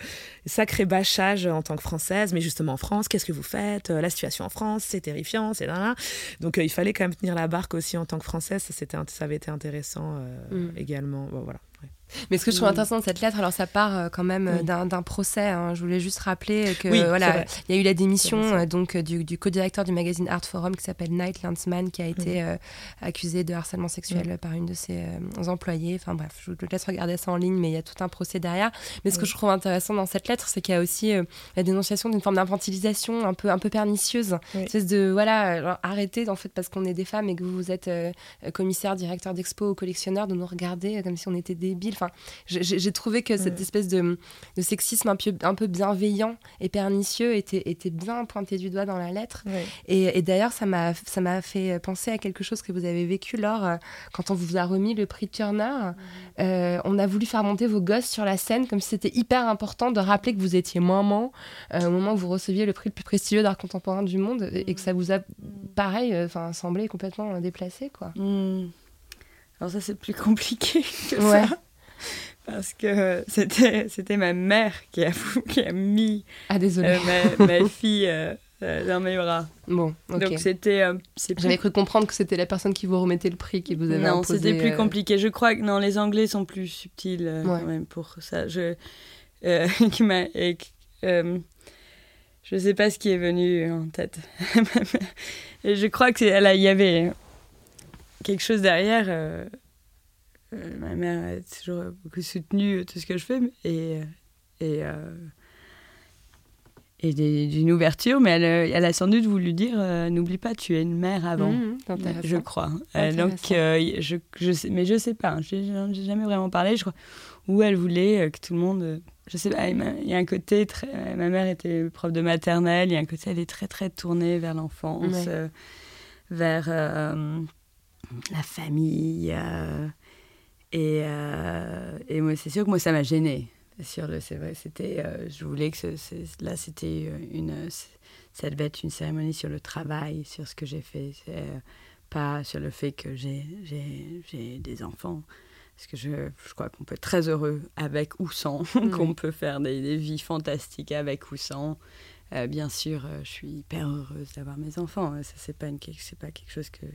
sacré bâchage en tant que Française. Mais justement, en France, qu'est-ce que vous faites? La situation en France, c'est terrifiant, c'est là. Donc, euh, il fallait quand même tenir la barque aussi en tant que Française. Ça, ça avait été intéressant mm. également. Bon, voilà. Ouais. Mais ce que je trouve Mm. intéressant de cette lettre, alors ça part euh, quand même euh, Oui. d'un procès. hein. Je voulais juste rappeler que Oui, voilà, il y a eu la démission euh, donc du, du co-directeur du magazine Art Forum qui s'appelle Night Landsman, qui a été euh, accusé de harcèlement sexuel par une de ses euh, employés. Enfin bref, je vous laisse regarder ça en ligne, mais il y a tout un procès derrière. Mais ce que je trouve intéressant dans cette lettre, c'est qu'il y a aussi euh, la dénonciation d'une forme d'infantilisation un peu un peu pernicieuse. Une espèce de voilà, alors, arrêtez en fait parce qu'on est des femmes et que vous êtes euh, commissaire, directeur d'expo ou collectionneur de nous regarder comme si on était Enfin, j'ai- trouvé que cette Ouais. espèce de, de sexisme un peu, un peu bienveillant et pernicieux était, était bien pointé du doigt dans la lettre. Et, et d'ailleurs, ça m'a fait penser à quelque chose que vous avez vécu, Laure, euh, quand on vous a remis le prix Turner. Euh, on a voulu faire monter vos gosses sur la scène comme si c'était hyper important de rappeler que vous étiez maman euh, au moment où vous receviez le prix le plus prestigieux d'art contemporain du monde et, et que ça vous a, pareil, enfin semblé complètement déplacé, quoi. Alors ça c'est plus compliqué que Ouais. ça. Parce que c'était c'était ma mère qui a, qui a mis Ah, désolé. euh, ma, ma fille euh, euh, dans mes bras. Bon, ok. Donc c'était euh, plus J'avais cru comprendre que c'était la personne qui vous remettait le prix qui vous avait non, imposé. c'était plus compliqué. Je crois que non, les Anglais sont plus subtils Ouais. même pour ça. Je qui m'a et qui- je sais pas ce qui est venu en tête. je crois que c'est il y avait quelque chose derrière. euh, euh, ma mère a toujours beaucoup soutenu tout ce que je fais et euh, et euh, et d'une ouverture, mais elle, euh, elle a sans doute voulu dire euh, n'oublie pas, tu es une mère avant. C'est intéressant. Je crois. Euh, donc, euh, je, je sais, mais je sais pas. hein, J'ai jamais vraiment parlé. Je crois. Où elle voulait euh, que tout le monde. euh, Je sais pas. Il y a un côté très. euh, Ma mère était prof de maternelle. Il y a un côté. Elle est très très tournée vers l'enfance, Ouais. euh, vers euh, la famille. euh, et, euh, et moi, c'est sûr que moi, ça m'a. Sur le, c'est vrai, c'était. euh, je voulais que ce- là, c'était une. Ça devait être une cérémonie sur le travail, sur ce que j'ai fait. Pas sur le fait que j'ai, j'ai, j'ai des enfants. Parce que je, je crois qu'on peut être très heureux avec ou sans, qu'on peut faire des, des vies fantastiques avec ou sans. Bien sûr, je suis hyper heureuse d'avoir mes enfants. Ça, c'est pas, une, c'est pas quelque chose que.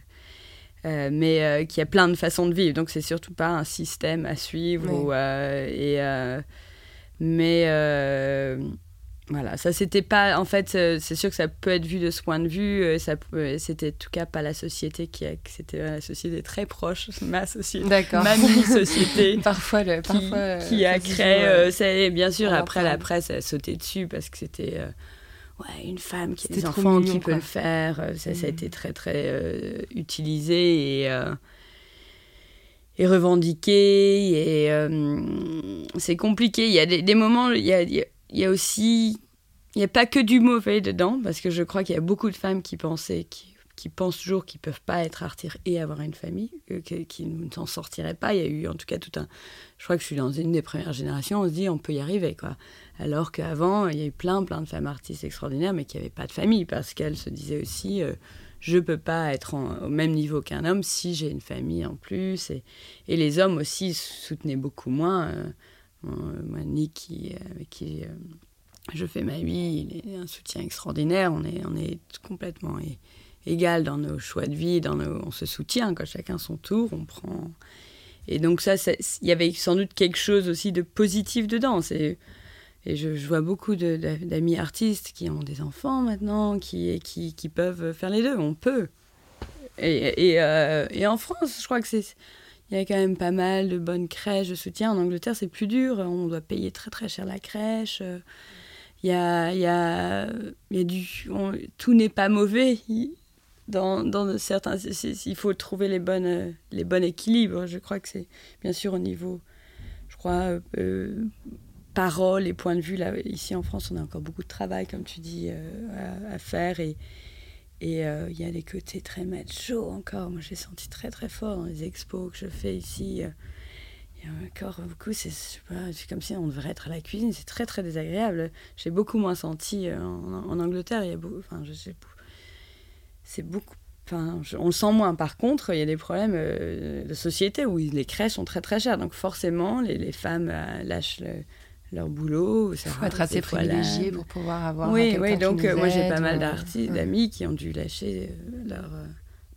Euh, mais euh, qu'il y a plein de façons de vivre. Donc, c'est surtout pas un système à suivre. Oui. Ou, euh, et, euh, mais. voilà, ça c'était pas. En fait, c'est sûr que ça peut être vu de ce point de vue. Ça, c'était en tout cas pas la société qui a. C'était la société très proche, ma société, D'accord. ma mini-société parfois, le, qui, parfois, qui a créé. c'est- bien sûr, après la presse a sauté dessus parce que c'était. Ouais, une femme qui a des enfants mignon, qui peut le faire. euh, Ça, ça a Mhm. été très, très euh, utilisé et. euh, et revendiqué et euh, c'est compliqué il y a des, des moments il y a, il y a- il y a aussi il n'y a pas que du mauvais dedans parce que je crois qu'il y a beaucoup de femmes qui pensaient qui, qui pensent toujours qu'ils peuvent pas être artistes et avoir une famille euh, qui ne s'en sortiraient pas. Il y a eu en tout cas tout un je crois que je suis dans une des premières générations on se dit on peut y arriver quoi. Alors qu'avant il y a eu plein plein de femmes artistes extraordinaires mais qui n'avaient pas de famille parce qu'elles se disaient aussi euh, je peux pas être au même niveau qu'un homme si j'ai une famille en plus. Et, les hommes aussi soutenaient beaucoup moins euh, moi, Nick qui, avec qui euh, je fais ma vie il est un soutien extraordinaire. On est on est complètement égal dans nos choix de vie dans nos, on se soutient quand chacun son tour on prend et donc ça il y avait sans doute quelque chose aussi de positif dedans et je, vois beaucoup d'amis artistes qui ont des enfants maintenant, qui, qui, peuvent faire les deux. On peut. Euh, et en France, je crois que c'est. Il y a quand même pas mal de bonnes crèches de soutien. En Angleterre, c'est plus dur. On doit payer très très cher la crèche. Il y a, il y a, il y a du. tout n'est pas mauvais. Dans, dans certains. il faut trouver les, bonnes, les bons équilibres. Je crois que c'est bien sûr au niveau. Je crois. euh, paroles et points de vue. Là, ici en France, on a encore beaucoup de travail, comme tu dis, euh, à, faire. Et euh, il y a des côtés très macho encore. Moi, j'ai senti très très fort dans les expos que je fais ici. euh, Il y a encore beaucoup, c'est comme si on devrait être à la cuisine. C'est très très désagréable. J'ai beaucoup moins senti euh, en, en Angleterre. Il y a beaucoup, enfin, je sais, c'est beaucoup. Enfin, on le sent moins. Par contre, il y a des problèmes euh, de société où les crèches sont très très chères. Donc forcément, les, les femmes euh, lâchent le- leur boulot. Il faut être assez privilégié pour pouvoir avoir oui, oui, qui donc nous euh, moi j'ai pas mal d'artistes, ouais. d'amis qui ont dû lâcher leur,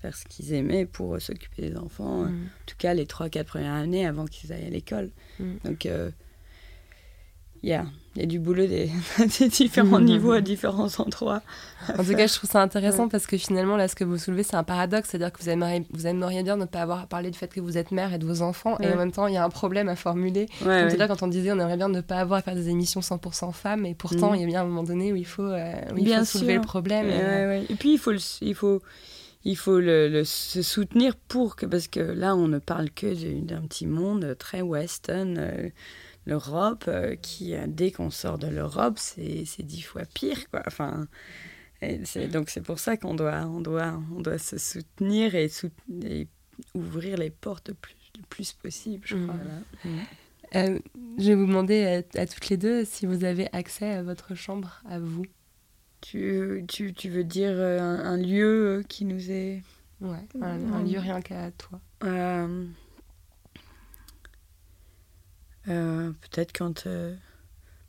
faire ce qu'ils aimaient pour s'occuper des enfants. Mm. En tout cas, les 3-4 premières années avant qu'ils aillent à l'école. Mm. Donc, il y, a, y a du boulot des, des différents Mm. niveaux à différents endroits. En tout cas, je trouve ça intéressant parce que finalement, là, ce que vous soulevez, c'est un paradoxe. C'est-à-dire que vous aimeriez, vous aimeriez bien ne pas avoir parlé du fait que vous êtes mère et de vos enfants, et en même temps, il y a un problème à formuler. Ouais, tout à l'heure, quand on disait on aimerait bien ne pas avoir à faire des émissions 100% femmes, et pourtant, Mm. il y a bien un moment donné où il faut, euh, où il Bien faut soulever sûr. le problème. Et, euh. Et puis, il faut, le, il faut, il faut le, le- se soutenir pour que, parce que là, on ne parle que du- d'un petit monde très western. euh, L'Europe, euh, qui, euh, dès qu'on sort de l'Europe, c'est dix fois pire, quoi. Enfin, donc c'est pour ça qu'on doit, on doit, on doit se soutenir et, sout- et ouvrir les portes le plus, le plus possible, je crois. Mhm. là. Mhm. Euh, je vais vous demander à, à toutes les deux si vous avez accès à votre chambre à vous. Tu, tu, tu veux dire un, un lieu qui nous est... Ouais, un, un lieu rien qu'à toi. Euh, euh, peut-être quand euh,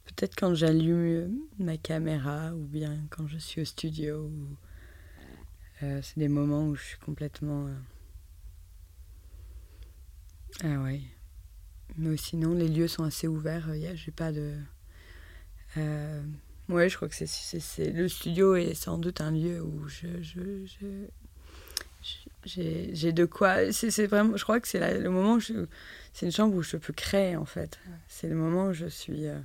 peut-être quand j'allume euh, ma caméra ou bien quand je suis au studio c'est des moments où je suis complètement ah ouais. Mais sinon les lieux sont assez ouverts j'ai pas de ouais je crois que c'est, c'est, c'est- le studio est sans doute un lieu où je- j'ai de quoi c'est vraiment je crois que c'est le moment c'est une chambre où je peux créer en fait. C'est le moment où je suis euh,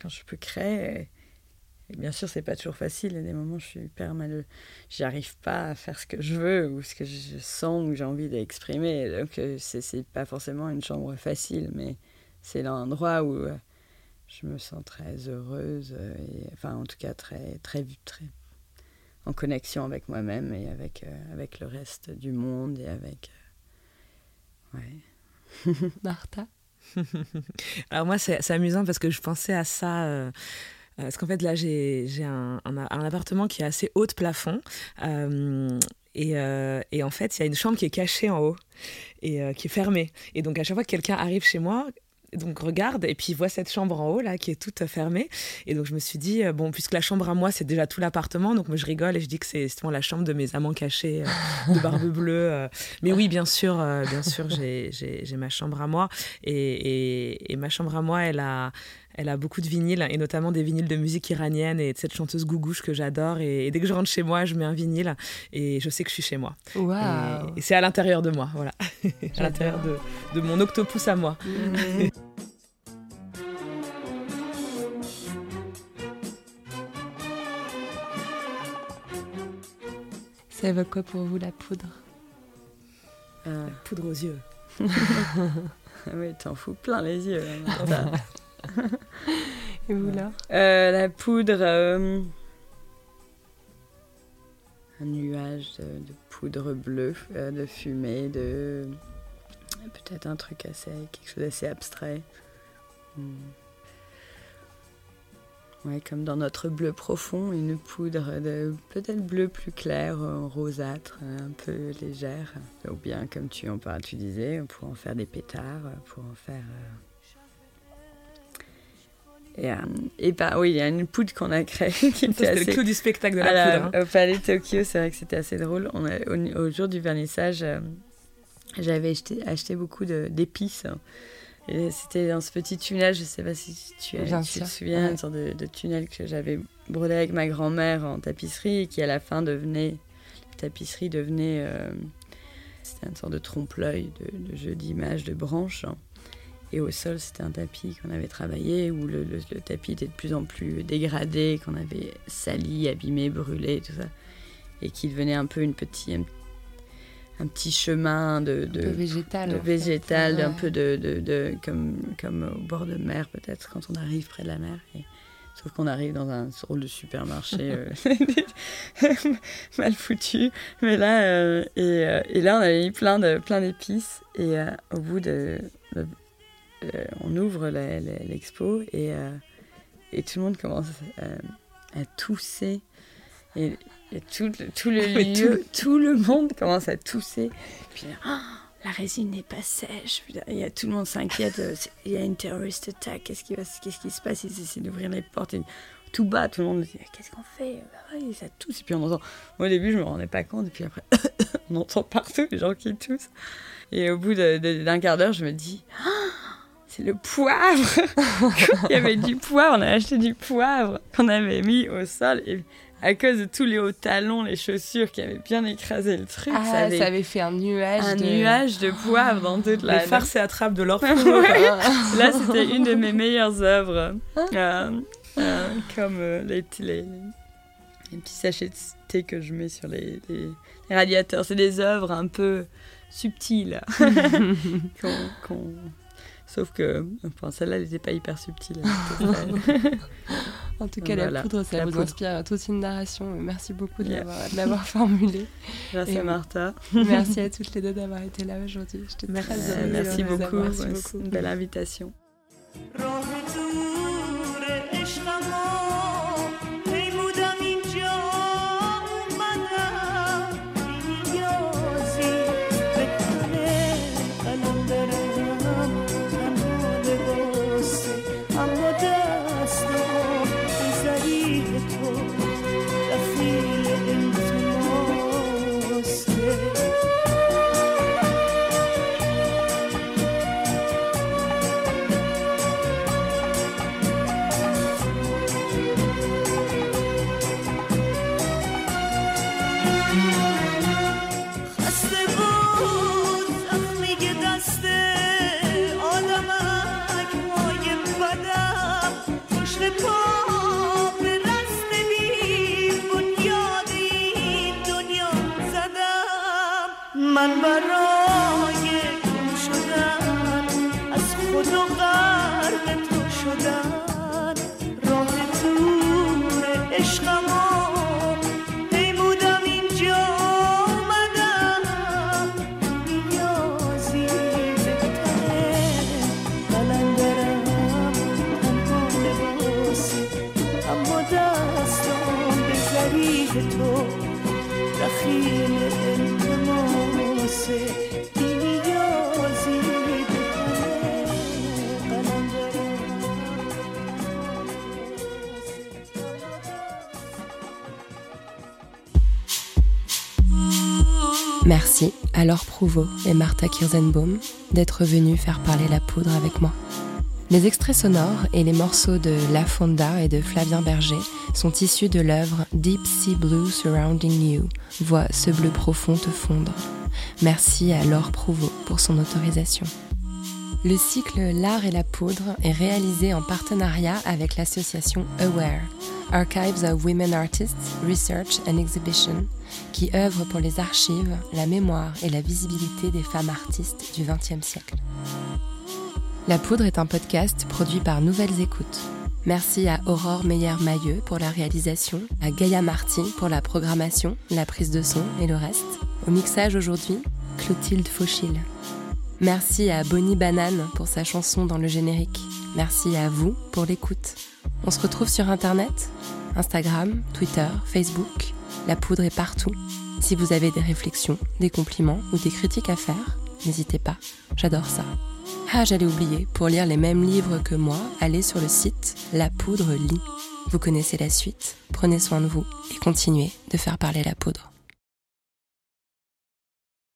quand je peux créer. Et, bien sûr c'est pas toujours facile. Il y a des moments où je suis hyper mal j'y arrive pas à faire ce que je veux ou ce que je sens ou j'ai envie d'exprimer. Donc euh, c'est pas forcément une chambre facile mais c'est l'endroit où euh, je me sens très heureuse enfin en tout cas très très très en connexion avec moi-même et avec, euh, avec le reste du monde et avec. euh, ouais. Martha? Alors moi, c'est c'est amusant parce que je pensais à ça. euh, parce qu'en fait, là, j'ai j'ai un, un, un appartement qui est assez haut de plafond. euh, et, euh, et en fait, il y a une chambre qui est cachée en haut et euh, qui est fermée. Et donc, à chaque fois que quelqu'un arrive chez moi, donc regarde et puis voit cette chambre en haut là qui est toute fermée et donc je me suis dit euh, bon puisque la chambre à moi c'est déjà tout l'appartement donc moi je rigole et je dis que c'est justement la chambre de mes amants cachés euh, de barbe bleue euh. mais oui bien sûr euh, bien sûr j'ai ma chambre à moi et, et, et ma chambre à moi elle a elle a beaucoup de vinyles, et notamment des vinyles de musique iranienne et de cette chanteuse gougouche que j'adore. Et, et dès que je rentre chez moi, je mets un vinyle et je sais que je suis chez moi. Waouh Et, et c'est à l'intérieur de moi, voilà. à l'intérieur de, de mon octopus à moi. Ça évoque quoi pour vous la poudre? Euh, Poudre aux yeux. oui, t'en fous plein les yeux. hein. Et vous là Euh, la poudre. euh, un nuage de, de poudre bleue, euh, de fumée, de. Peut-être un truc assez. quelque chose d'assez abstrait. Hmm. Ouais, comme dans notre bleu profond, une poudre de peut-être bleu plus clair, rosâtre, un peu légère. Ou bien, comme tu en parles, tu disais, pour en faire des pétards, pour en faire. euh, Et, euh, et bah oui, il y a une poudre qu'on a créée qui était assez... le clou du spectacle de la la- poudre. hein. Au Palais Tokyo, c'est vrai que c'était assez drôle. On a, au, au jour du vernissage, euh, j'avais acheté, acheté beaucoup de- d'épices. Et c'était dans ce petit tunnel, je sais pas si tu, as- tu te souviens, ouais. une sorte de, de tunnel que j'avais brodé avec ma grand-mère en tapisserie et qui à la fin devenait, la tapisserie devenait, euh, c'était une sorte de trompe-l'œil, de, de jeu d'images, de branches. hein. Et au sol, c'était un tapis qu'on avait travaillé où le, le- le tapis était de plus en plus dégradé, qu'on avait sali, abîmé, brûlé, tout ça. Et qui devenait un peu une petite, un, un petit chemin de, végétal. de en fait. végétal, Ouais. un peu de, de, de- comme, comme au bord de mer peut-être quand on arrive près de la mer. Et, sauf qu'on arrive dans un rôle de supermarché euh, mal foutu. Mais là, euh, et, euh, et là, on avait mis plein de plein d'épices. Et euh, au bout de, de- on ouvre l'expo et, euh, et tout le monde commence à, à tousser. Et, et tout, le- tout le tout le monde commence à tousser. Puis Ah, la résine n'est pas sèche. Puis il y a, tout le monde s'inquiète. euh, Il y a une terrorist attack. Qu'est-ce qui, va qu'est-ce qui se passe? Ils essaient d'ouvrir les portes. Et tout bas, tout le monde dit Qu'est-ce qu'on fait? Bah Ça tousse. Et puis on entend. Moi, au début, je me rendais pas compte. Et puis après, on entend partout les gens qui toussent. Et au bout d'un quart d'heure, je me dis ah, C'est le poivre Il y avait du poivre, on a acheté du poivre qu'on avait mis au sol. Et à cause de tous les hauts talons, les chaussures qui avaient bien écrasé le truc, ah, ça, avait, fait un nuage, un nuage de poivre dans toute la. Les farces et attrapes de leur Là, c'était une de mes meilleures œuvres. Euh, euh, comme euh, les, les, les, petits sachets de thé que je mets sur les, les radiateurs. C'est des œuvres un peu subtiles. Sauf que enfin, celle-là, elle n'était pas hyper subtile. en tout cas, la poudre, ça vous inspire toute une narration. Merci beaucoup de l'avoir formulée. Merci à Martha. merci à toutes les deux d'avoir été là aujourd'hui. Merci, merci beaucoup. Merci beaucoup. Une belle invitation. Et Martha Kirzenbaum d'être venus faire parler la poudre avec moi. Les extraits sonores et les morceaux de La Fonda et de Flavien Berger sont issus de l'œuvre Deep Sea Blue Surrounding You, Vois ce bleu profond te fondre. Merci à Laure Prouveau pour son autorisation. Le cycle L'art et la poudre est réalisé en partenariat avec l'association AWARE, Archives of Women Artists, Research and Exhibition, qui œuvre pour les archives, la mémoire et la visibilité des femmes artistes du XXe siècle. La Poudre est un podcast produit par Nouvelles Écoutes. Merci à Aurore Meyer-Mailleux pour la réalisation, à Gaïa Martin pour la programmation, la prise de son et le reste. Au mixage aujourd'hui, Clotilde Fauchil. Merci à Bonnie Banane pour sa chanson dans le générique. Merci à vous pour l'écoute. On se retrouve sur Internet, Instagram, Twitter, Facebook. La poudre est partout. Si vous avez des réflexions, des compliments ou des critiques à faire, n'hésitez pas. J'adore ça. Ah, j'allais oublier, pour lire les mêmes livres que moi, allez sur le site La Poudre Lit. Vous connaissez la suite, prenez soin de vous et continuez de faire parler la poudre.